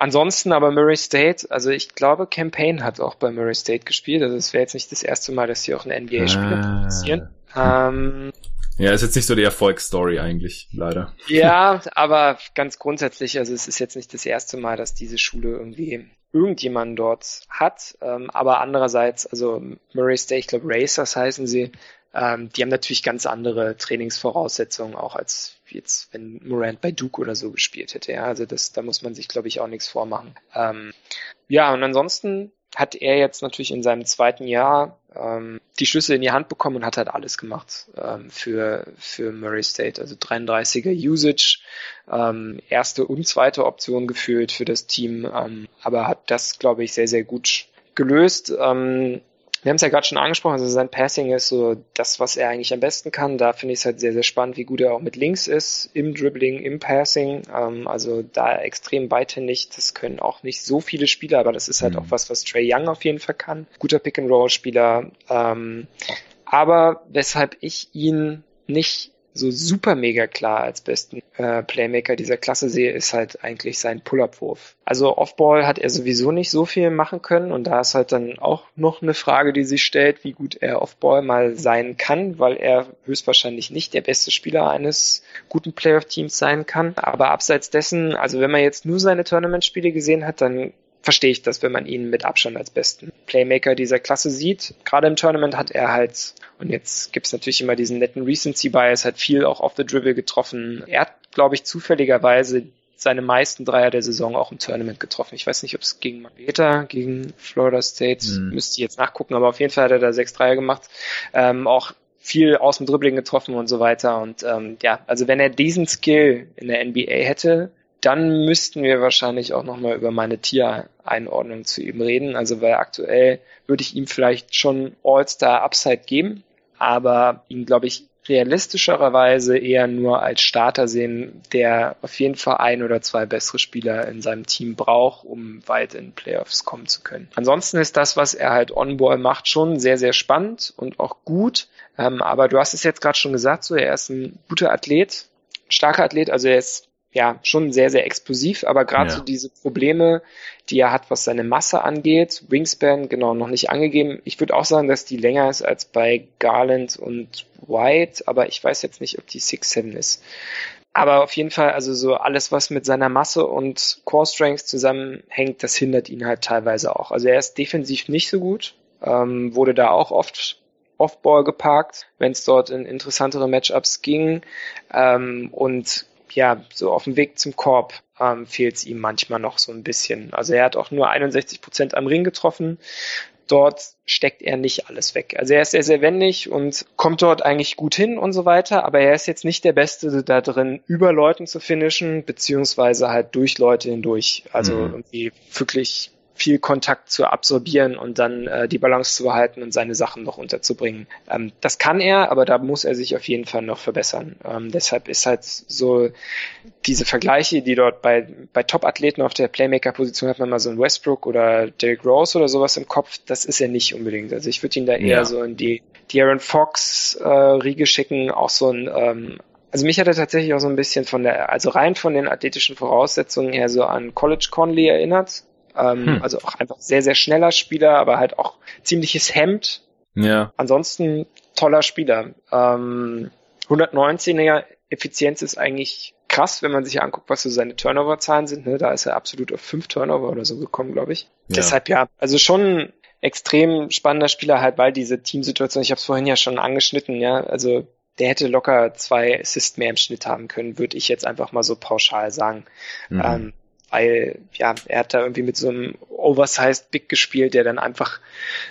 Ansonsten aber Murray State, also ich glaube, Campaign hat auch bei Murray State gespielt. Also es wäre jetzt nicht das erste Mal, dass sie auch einen NBA-Spieler ah. produzieren. Ähm, ja, ist jetzt nicht so die Erfolgsstory eigentlich, leider. Ja, <laughs> aber ganz grundsätzlich, also es ist jetzt nicht das erste Mal, dass diese Schule irgendwie irgendjemanden dort hat. Ähm, aber andererseits, also Murray State, ich glaube Racers heißen sie, ähm, die haben natürlich ganz andere Trainingsvoraussetzungen auch als jetzt, wenn Morant bei Duke oder so gespielt hätte. Ja, also das, da muss man sich, glaube ich, auch nichts vormachen. Ähm, ja, und ansonsten hat er jetzt natürlich in seinem zweiten Jahr ähm, die Schlüssel in die Hand bekommen und hat halt alles gemacht ähm, für, für Murray State. Also 33er Usage, ähm, erste und zweite Option gefühlt für das Team, ähm, aber hat das, glaube ich, sehr, sehr gut gelöst. Ähm, wir haben es ja gerade schon angesprochen, also sein Passing ist so das, was er eigentlich am besten kann. Da finde ich es halt sehr, sehr spannend, wie gut er auch mit links ist, im Dribbling, im Passing. Ähm, also da extrem beidhändig. Das können auch nicht so viele Spieler, aber das ist halt mhm. auch was, was Trey Young auf jeden Fall kann. Guter Pick-and-Roll-Spieler. Ähm, aber weshalb ich ihn nicht so super mega klar als besten äh, Playmaker dieser Klasse sehe, ist halt eigentlich sein Pull-Up-Wurf. Also Offball hat er sowieso nicht so viel machen können und da ist halt dann auch noch eine Frage, die sich stellt, wie gut er Offball mal sein kann, weil er höchstwahrscheinlich nicht der beste Spieler eines guten Playoff-Teams sein kann. Aber abseits dessen, also wenn man jetzt nur seine Tournament-Spiele gesehen hat, dann verstehe ich das, wenn man ihn mit Abstand als besten Playmaker dieser Klasse sieht. Gerade im Tournament hat er halt, und jetzt gibt's natürlich immer diesen netten Recency-Bias, hat viel auch auf the Dribble getroffen. Er hat, glaube ich, zufälligerweise seine meisten Dreier der Saison auch im Tournament getroffen. Ich weiß nicht, ob es gegen Beta, gegen Florida State, mhm. müsste ich jetzt nachgucken, aber auf jeden Fall hat er da sechs Dreier gemacht. Ähm, auch viel aus dem Dribbling getroffen und so weiter. Und ähm, ja, also wenn er diesen Skill in der NBA hätte, dann müssten wir wahrscheinlich auch nochmal über meine Tiereinordnung zu ihm reden. Also weil aktuell würde ich ihm vielleicht schon All-Star Upside geben, aber ihn, glaube ich, realistischerweise eher nur als Starter sehen, der auf jeden Fall ein oder zwei bessere Spieler in seinem Team braucht, um weit in Playoffs kommen zu können. Ansonsten ist das, was er halt on-ball macht, schon sehr, sehr spannend und auch gut. Ähm, aber du hast es jetzt gerade schon gesagt, so er ist ein guter Athlet, starker Athlet, also er ist ja, schon sehr, sehr explosiv, aber gerade ja. so diese Probleme, die er hat, was seine Masse angeht, Wingspan, genau, noch nicht angegeben. Ich würde auch sagen, dass die länger ist als bei Garland und White, aber ich weiß jetzt nicht, ob die 6'7 ist. Aber auf jeden Fall, also so alles, was mit seiner Masse und Core Strength zusammenhängt, das hindert ihn halt teilweise auch. Also er ist defensiv nicht so gut, ähm, wurde da auch oft Off-Ball geparkt, wenn es dort in interessantere Matchups ging. Ähm, und ja, so auf dem Weg zum Korb ähm, fehlt es ihm manchmal noch so ein bisschen. Also er hat auch nur 61 Prozent am Ring getroffen. Dort steckt er nicht alles weg. Also er ist sehr, sehr wendig und kommt dort eigentlich gut hin und so weiter, aber er ist jetzt nicht der Beste da drin, über Leuten zu finishen, beziehungsweise halt durch Leute hindurch. Also mhm. irgendwie wirklich viel Kontakt zu absorbieren und dann äh, die Balance zu behalten und seine Sachen noch unterzubringen. Ähm, das kann er, aber da muss er sich auf jeden Fall noch verbessern. Ähm, deshalb ist halt so diese Vergleiche, die dort bei, bei Top-Athleten auf der Playmaker-Position hat man mal so ein Westbrook oder Derrick Rose oder sowas im Kopf, das ist er nicht unbedingt. Also ich würde ihn da eher ja. so in die, die Aaron Fox äh, Riege schicken, auch so ein ähm, also mich hat er tatsächlich auch so ein bisschen von der, also rein von den athletischen Voraussetzungen her so an College Conley erinnert. Ähm, hm. Also auch einfach sehr, sehr schneller Spieler, aber halt auch ziemliches Hemd. Ja. Ansonsten toller Spieler. Ähm, 119er Effizienz ist eigentlich krass, wenn man sich anguckt, was so seine Turnover-Zahlen sind. Ne? Da ist er absolut auf fünf Turnover oder so gekommen, glaube ich. Ja. Deshalb ja, also schon extrem spannender Spieler halt, weil diese Teamsituation, ich habe es vorhin ja schon angeschnitten, ja, also der hätte locker zwei Assists mehr im Schnitt haben können, würde ich jetzt einfach mal so pauschal sagen. Mhm. Ähm, weil ja, er hat da irgendwie mit so einem oversized Big gespielt, der dann einfach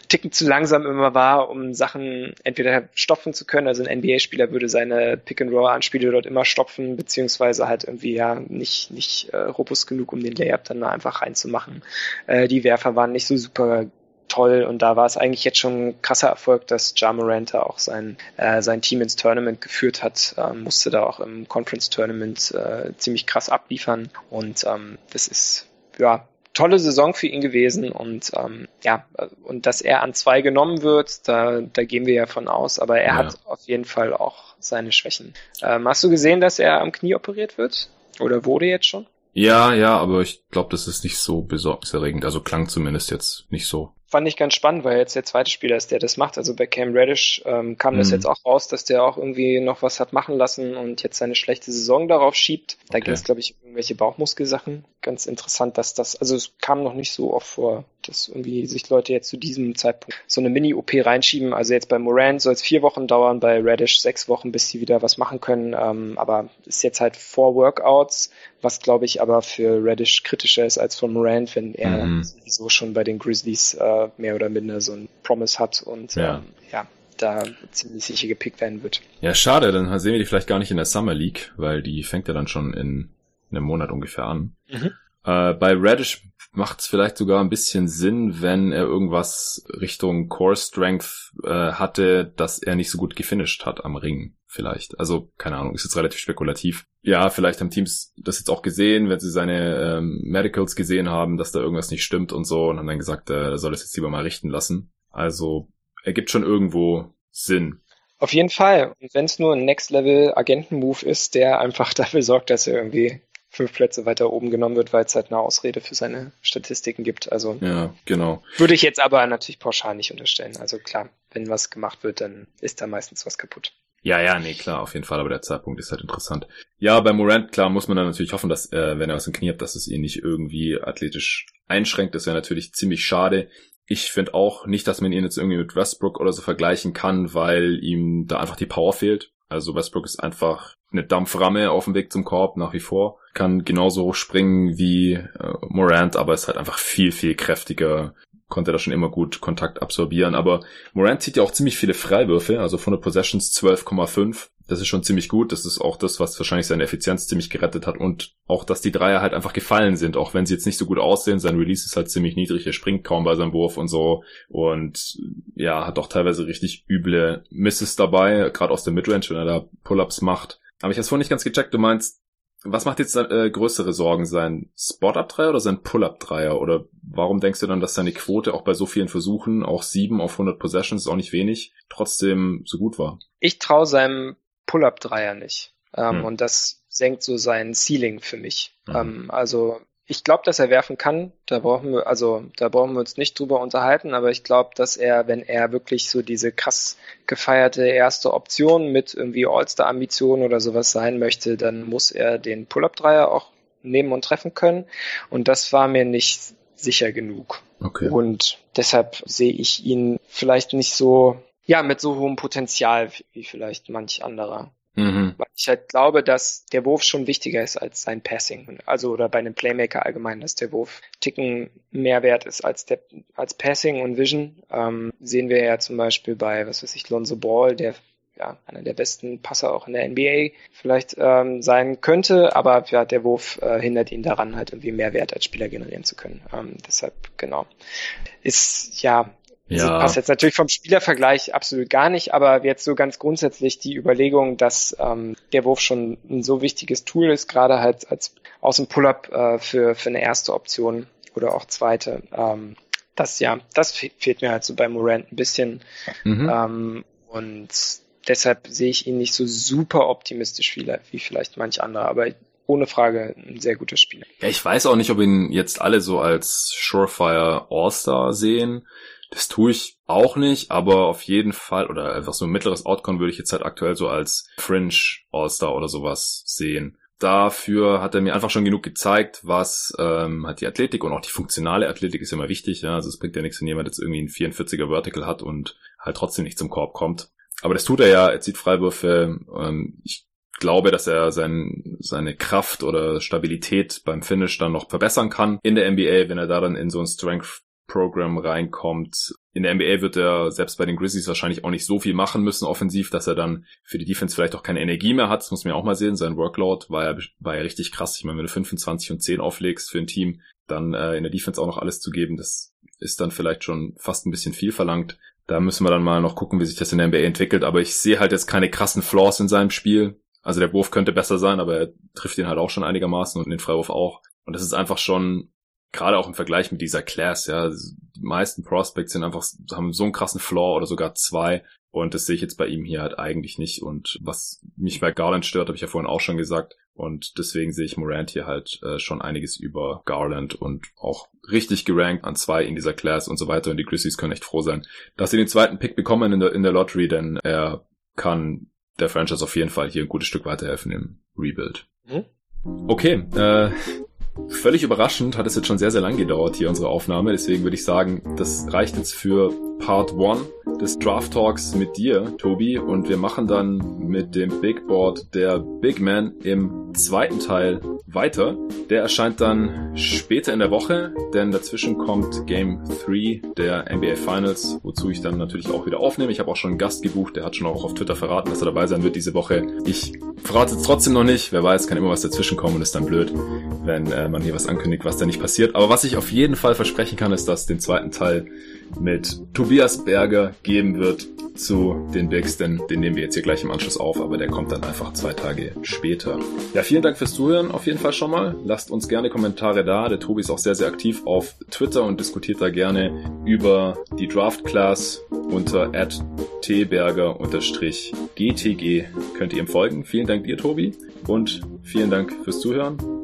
ticken zu langsam immer war, um Sachen entweder stopfen zu können. Also ein NBA-Spieler würde seine Pick-and-Roll-Anspiele dort immer stopfen, beziehungsweise halt irgendwie ja nicht, nicht äh, robust genug, um den Layup dann einfach reinzumachen. Äh, die Werfer waren nicht so super toll und da war es eigentlich jetzt schon ein krasser Erfolg, dass Ja Morant auch sein, äh, sein Team ins Tournament geführt hat, äh, musste da auch im Conference Tournament äh, ziemlich krass abliefern und ähm, das ist ja tolle Saison für ihn gewesen und ähm, ja, und dass er an zwei genommen wird, da, da gehen wir ja von aus, aber er ja. hat auf jeden Fall auch seine Schwächen. Ähm, hast du gesehen, dass er am Knie operiert wird? Oder wurde jetzt schon? Ja, ja, aber ich glaube, das ist nicht so besorgniserregend. Also klang zumindest jetzt nicht so fand ich ganz spannend, weil jetzt der zweite Spieler ist, der das macht. Also bei Cam Reddish ähm, kam mhm. das jetzt auch raus, dass der auch irgendwie noch was hat machen lassen und jetzt seine schlechte Saison darauf schiebt. Da okay. ging es, glaube ich, um irgendwelche Bauchmuskelsachen. Ganz interessant, dass das, also es kam noch nicht so oft vor, dass irgendwie sich Leute jetzt zu diesem Zeitpunkt so eine Mini-OP reinschieben. Also jetzt bei Moran soll es vier Wochen dauern, bei Reddish sechs Wochen, bis sie wieder was machen können. Ähm, aber ist jetzt halt vor Workouts, was glaube ich aber für Reddish kritischer ist als von Moran, wenn er mhm. sowieso schon bei den Grizzlies äh, mehr oder minder so ein Promise hat und ja. Ähm, ja da ziemlich sicher gepickt werden wird. Ja, schade, dann sehen wir die vielleicht gar nicht in der Summer League, weil die fängt ja dann schon in einem Monat ungefähr an. Mhm. Äh, bei Radish macht es vielleicht sogar ein bisschen Sinn, wenn er irgendwas Richtung Core Strength äh, hatte, dass er nicht so gut gefinisht hat am Ring vielleicht. Also keine Ahnung, ist jetzt relativ spekulativ. Ja, vielleicht haben Teams das jetzt auch gesehen, wenn sie seine ähm, Medicals gesehen haben, dass da irgendwas nicht stimmt und so und haben dann gesagt, äh, er soll es jetzt lieber mal richten lassen. Also ergibt schon irgendwo Sinn. Auf jeden Fall. Und wenn es nur ein Next-Level-Agenten-Move ist, der einfach <laughs> dafür sorgt, dass er irgendwie fünf Plätze weiter oben genommen wird, weil es halt eine Ausrede für seine Statistiken gibt. Also ja, genau. Würde ich jetzt aber natürlich pauschal nicht unterstellen. Also klar, wenn was gemacht wird, dann ist da meistens was kaputt. Ja, ja, nee, klar, auf jeden Fall, aber der Zeitpunkt ist halt interessant. Ja, bei Morant, klar, muss man dann natürlich hoffen, dass, äh, wenn er was im Knie hat, dass es ihn nicht irgendwie athletisch einschränkt. Das wäre natürlich ziemlich schade. Ich finde auch nicht, dass man ihn jetzt irgendwie mit Westbrook oder so vergleichen kann, weil ihm da einfach die Power fehlt. Also Westbrook ist einfach eine Dampframme auf dem Weg zum Korb nach wie vor. Kann genauso hoch springen wie äh, Morant, aber ist halt einfach viel, viel kräftiger. Konnte da schon immer gut Kontakt absorbieren. Aber Morant zieht ja auch ziemlich viele Freiwürfe, also von der Possessions 12,5. Das ist schon ziemlich gut. Das ist auch das, was wahrscheinlich seine Effizienz ziemlich gerettet hat. Und auch, dass die Dreier halt einfach gefallen sind, auch wenn sie jetzt nicht so gut aussehen. Sein Release ist halt ziemlich niedrig. Er springt kaum bei seinem Wurf und so. Und ja, hat auch teilweise richtig üble Misses dabei, gerade aus der Midrange, wenn er da Pull-Ups macht. Aber ich habe es vorhin nicht ganz gecheckt. Du meinst, was macht jetzt äh, größere Sorgen? Sein Spot-Up-Dreier oder sein Pull-Up-Dreier? Oder warum denkst du dann, dass seine Quote auch bei so vielen Versuchen, auch sieben auf 100 Possessions, ist auch nicht wenig, trotzdem so gut war? Ich traue seinem Pull-up-Dreier nicht. Ähm, hm. Und das senkt so sein Ceiling für mich. Mhm. Ähm, also ich glaube, dass er werfen kann. Da brauchen wir, also da brauchen wir uns nicht drüber unterhalten, aber ich glaube, dass er, wenn er wirklich so diese krass gefeierte erste Option mit irgendwie All-Star-Ambitionen oder sowas sein möchte, dann muss er den Pull-up-Dreier auch nehmen und treffen können. Und das war mir nicht sicher genug. Okay. Und deshalb sehe ich ihn vielleicht nicht so ja, mit so hohem Potenzial wie vielleicht manch anderer. Mhm. Ich halt glaube, dass der Wurf schon wichtiger ist als sein Passing. Also oder bei einem Playmaker allgemein, dass der Wurf Ticken mehr wert ist als der als Passing und Vision. Ähm, sehen wir ja zum Beispiel bei, was weiß ich, Lonzo Ball, der ja, einer der besten Passer auch in der NBA vielleicht ähm, sein könnte, aber ja, der Wurf äh, hindert ihn daran, halt irgendwie mehr Wert als Spieler generieren zu können. Ähm, deshalb, genau. Ist ja ja. Das passt jetzt natürlich vom Spielervergleich absolut gar nicht, aber jetzt so ganz grundsätzlich die Überlegung, dass ähm, der Wurf schon ein so wichtiges Tool ist, gerade halt als aus dem Pull-up äh, für, für eine erste Option oder auch zweite. Ähm, das ja, das fehlt mir halt so bei Morant ein bisschen. Mhm. Ähm, und deshalb sehe ich ihn nicht so super optimistisch wie, wie vielleicht manch andere, aber ohne Frage ein sehr guter Spieler. Ja, ich weiß auch nicht, ob ihn jetzt alle so als Surefire All-Star sehen. Das tue ich auch nicht, aber auf jeden Fall, oder einfach so ein mittleres Outcome würde ich jetzt halt aktuell so als Fringe All-Star oder sowas sehen. Dafür hat er mir einfach schon genug gezeigt, was ähm, hat die Athletik und auch die funktionale Athletik ist immer wichtig. Ja? Also es bringt ja nichts, wenn jemand jetzt irgendwie ein 44er Vertical hat und halt trotzdem nicht zum Korb kommt. Aber das tut er ja, er zieht Freiwürfe. Ähm, ich glaube, dass er sein, seine Kraft oder Stabilität beim Finish dann noch verbessern kann in der NBA, wenn er da dann in so ein Strength Program reinkommt. In der NBA wird er selbst bei den Grizzlies wahrscheinlich auch nicht so viel machen müssen offensiv, dass er dann für die Defense vielleicht auch keine Energie mehr hat. Das muss man ja auch mal sehen. Sein Workload war ja, war ja richtig krass. Ich meine, wenn du 25 und 10 auflegst für ein Team, dann äh, in der Defense auch noch alles zu geben, das ist dann vielleicht schon fast ein bisschen viel verlangt. Da müssen wir dann mal noch gucken, wie sich das in der NBA entwickelt. Aber ich sehe halt jetzt keine krassen Flaws in seinem Spiel. Also der Wurf könnte besser sein, aber er trifft ihn halt auch schon einigermaßen und den Freiwurf auch. Und das ist einfach schon, gerade auch im Vergleich mit dieser Class, ja, die meisten Prospects sind einfach, haben so einen krassen Flaw oder sogar zwei. Und das sehe ich jetzt bei ihm hier halt eigentlich nicht. Und was mich bei Garland stört, habe ich ja vorhin auch schon gesagt. Und deswegen sehe ich Morant hier halt äh, schon einiges über Garland und auch richtig gerankt an zwei in dieser Class und so weiter. Und die Grizzlies können echt froh sein, dass sie den zweiten Pick bekommen in der, in der Lottery, denn er kann der Franchise auf jeden Fall hier ein gutes Stück weiterhelfen im Rebuild. Mhm. Okay, äh, Völlig überraschend hat es jetzt schon sehr, sehr lang gedauert hier unsere Aufnahme. Deswegen würde ich sagen, das reicht jetzt für Part 1 des Draft Talks mit dir, Tobi. Und wir machen dann mit dem Big Board der Big Man im zweiten Teil weiter. Der erscheint dann später in der Woche, denn dazwischen kommt Game 3 der NBA Finals, wozu ich dann natürlich auch wieder aufnehme. Ich habe auch schon einen Gast gebucht, der hat schon auch auf Twitter verraten, dass er dabei sein wird diese Woche. Ich verrate es trotzdem noch nicht. Wer weiß, kann immer was dazwischen kommen und ist dann blöd, wenn äh, man hier was ankündigt, was da nicht passiert. Aber was ich auf jeden Fall versprechen kann, ist, dass den zweiten Teil mit Tobias Berger geben wird zu den Bigs, denn den nehmen wir jetzt hier gleich im Anschluss auf, aber der kommt dann einfach zwei Tage später. Ja, vielen Dank fürs Zuhören auf jeden Fall schon mal. Lasst uns gerne Kommentare da. Der Tobi ist auch sehr, sehr aktiv auf Twitter und diskutiert da gerne über die Draft Class unter tberger-gtg könnt ihr ihm folgen. Vielen Dank dir, Tobi, und vielen Dank fürs Zuhören.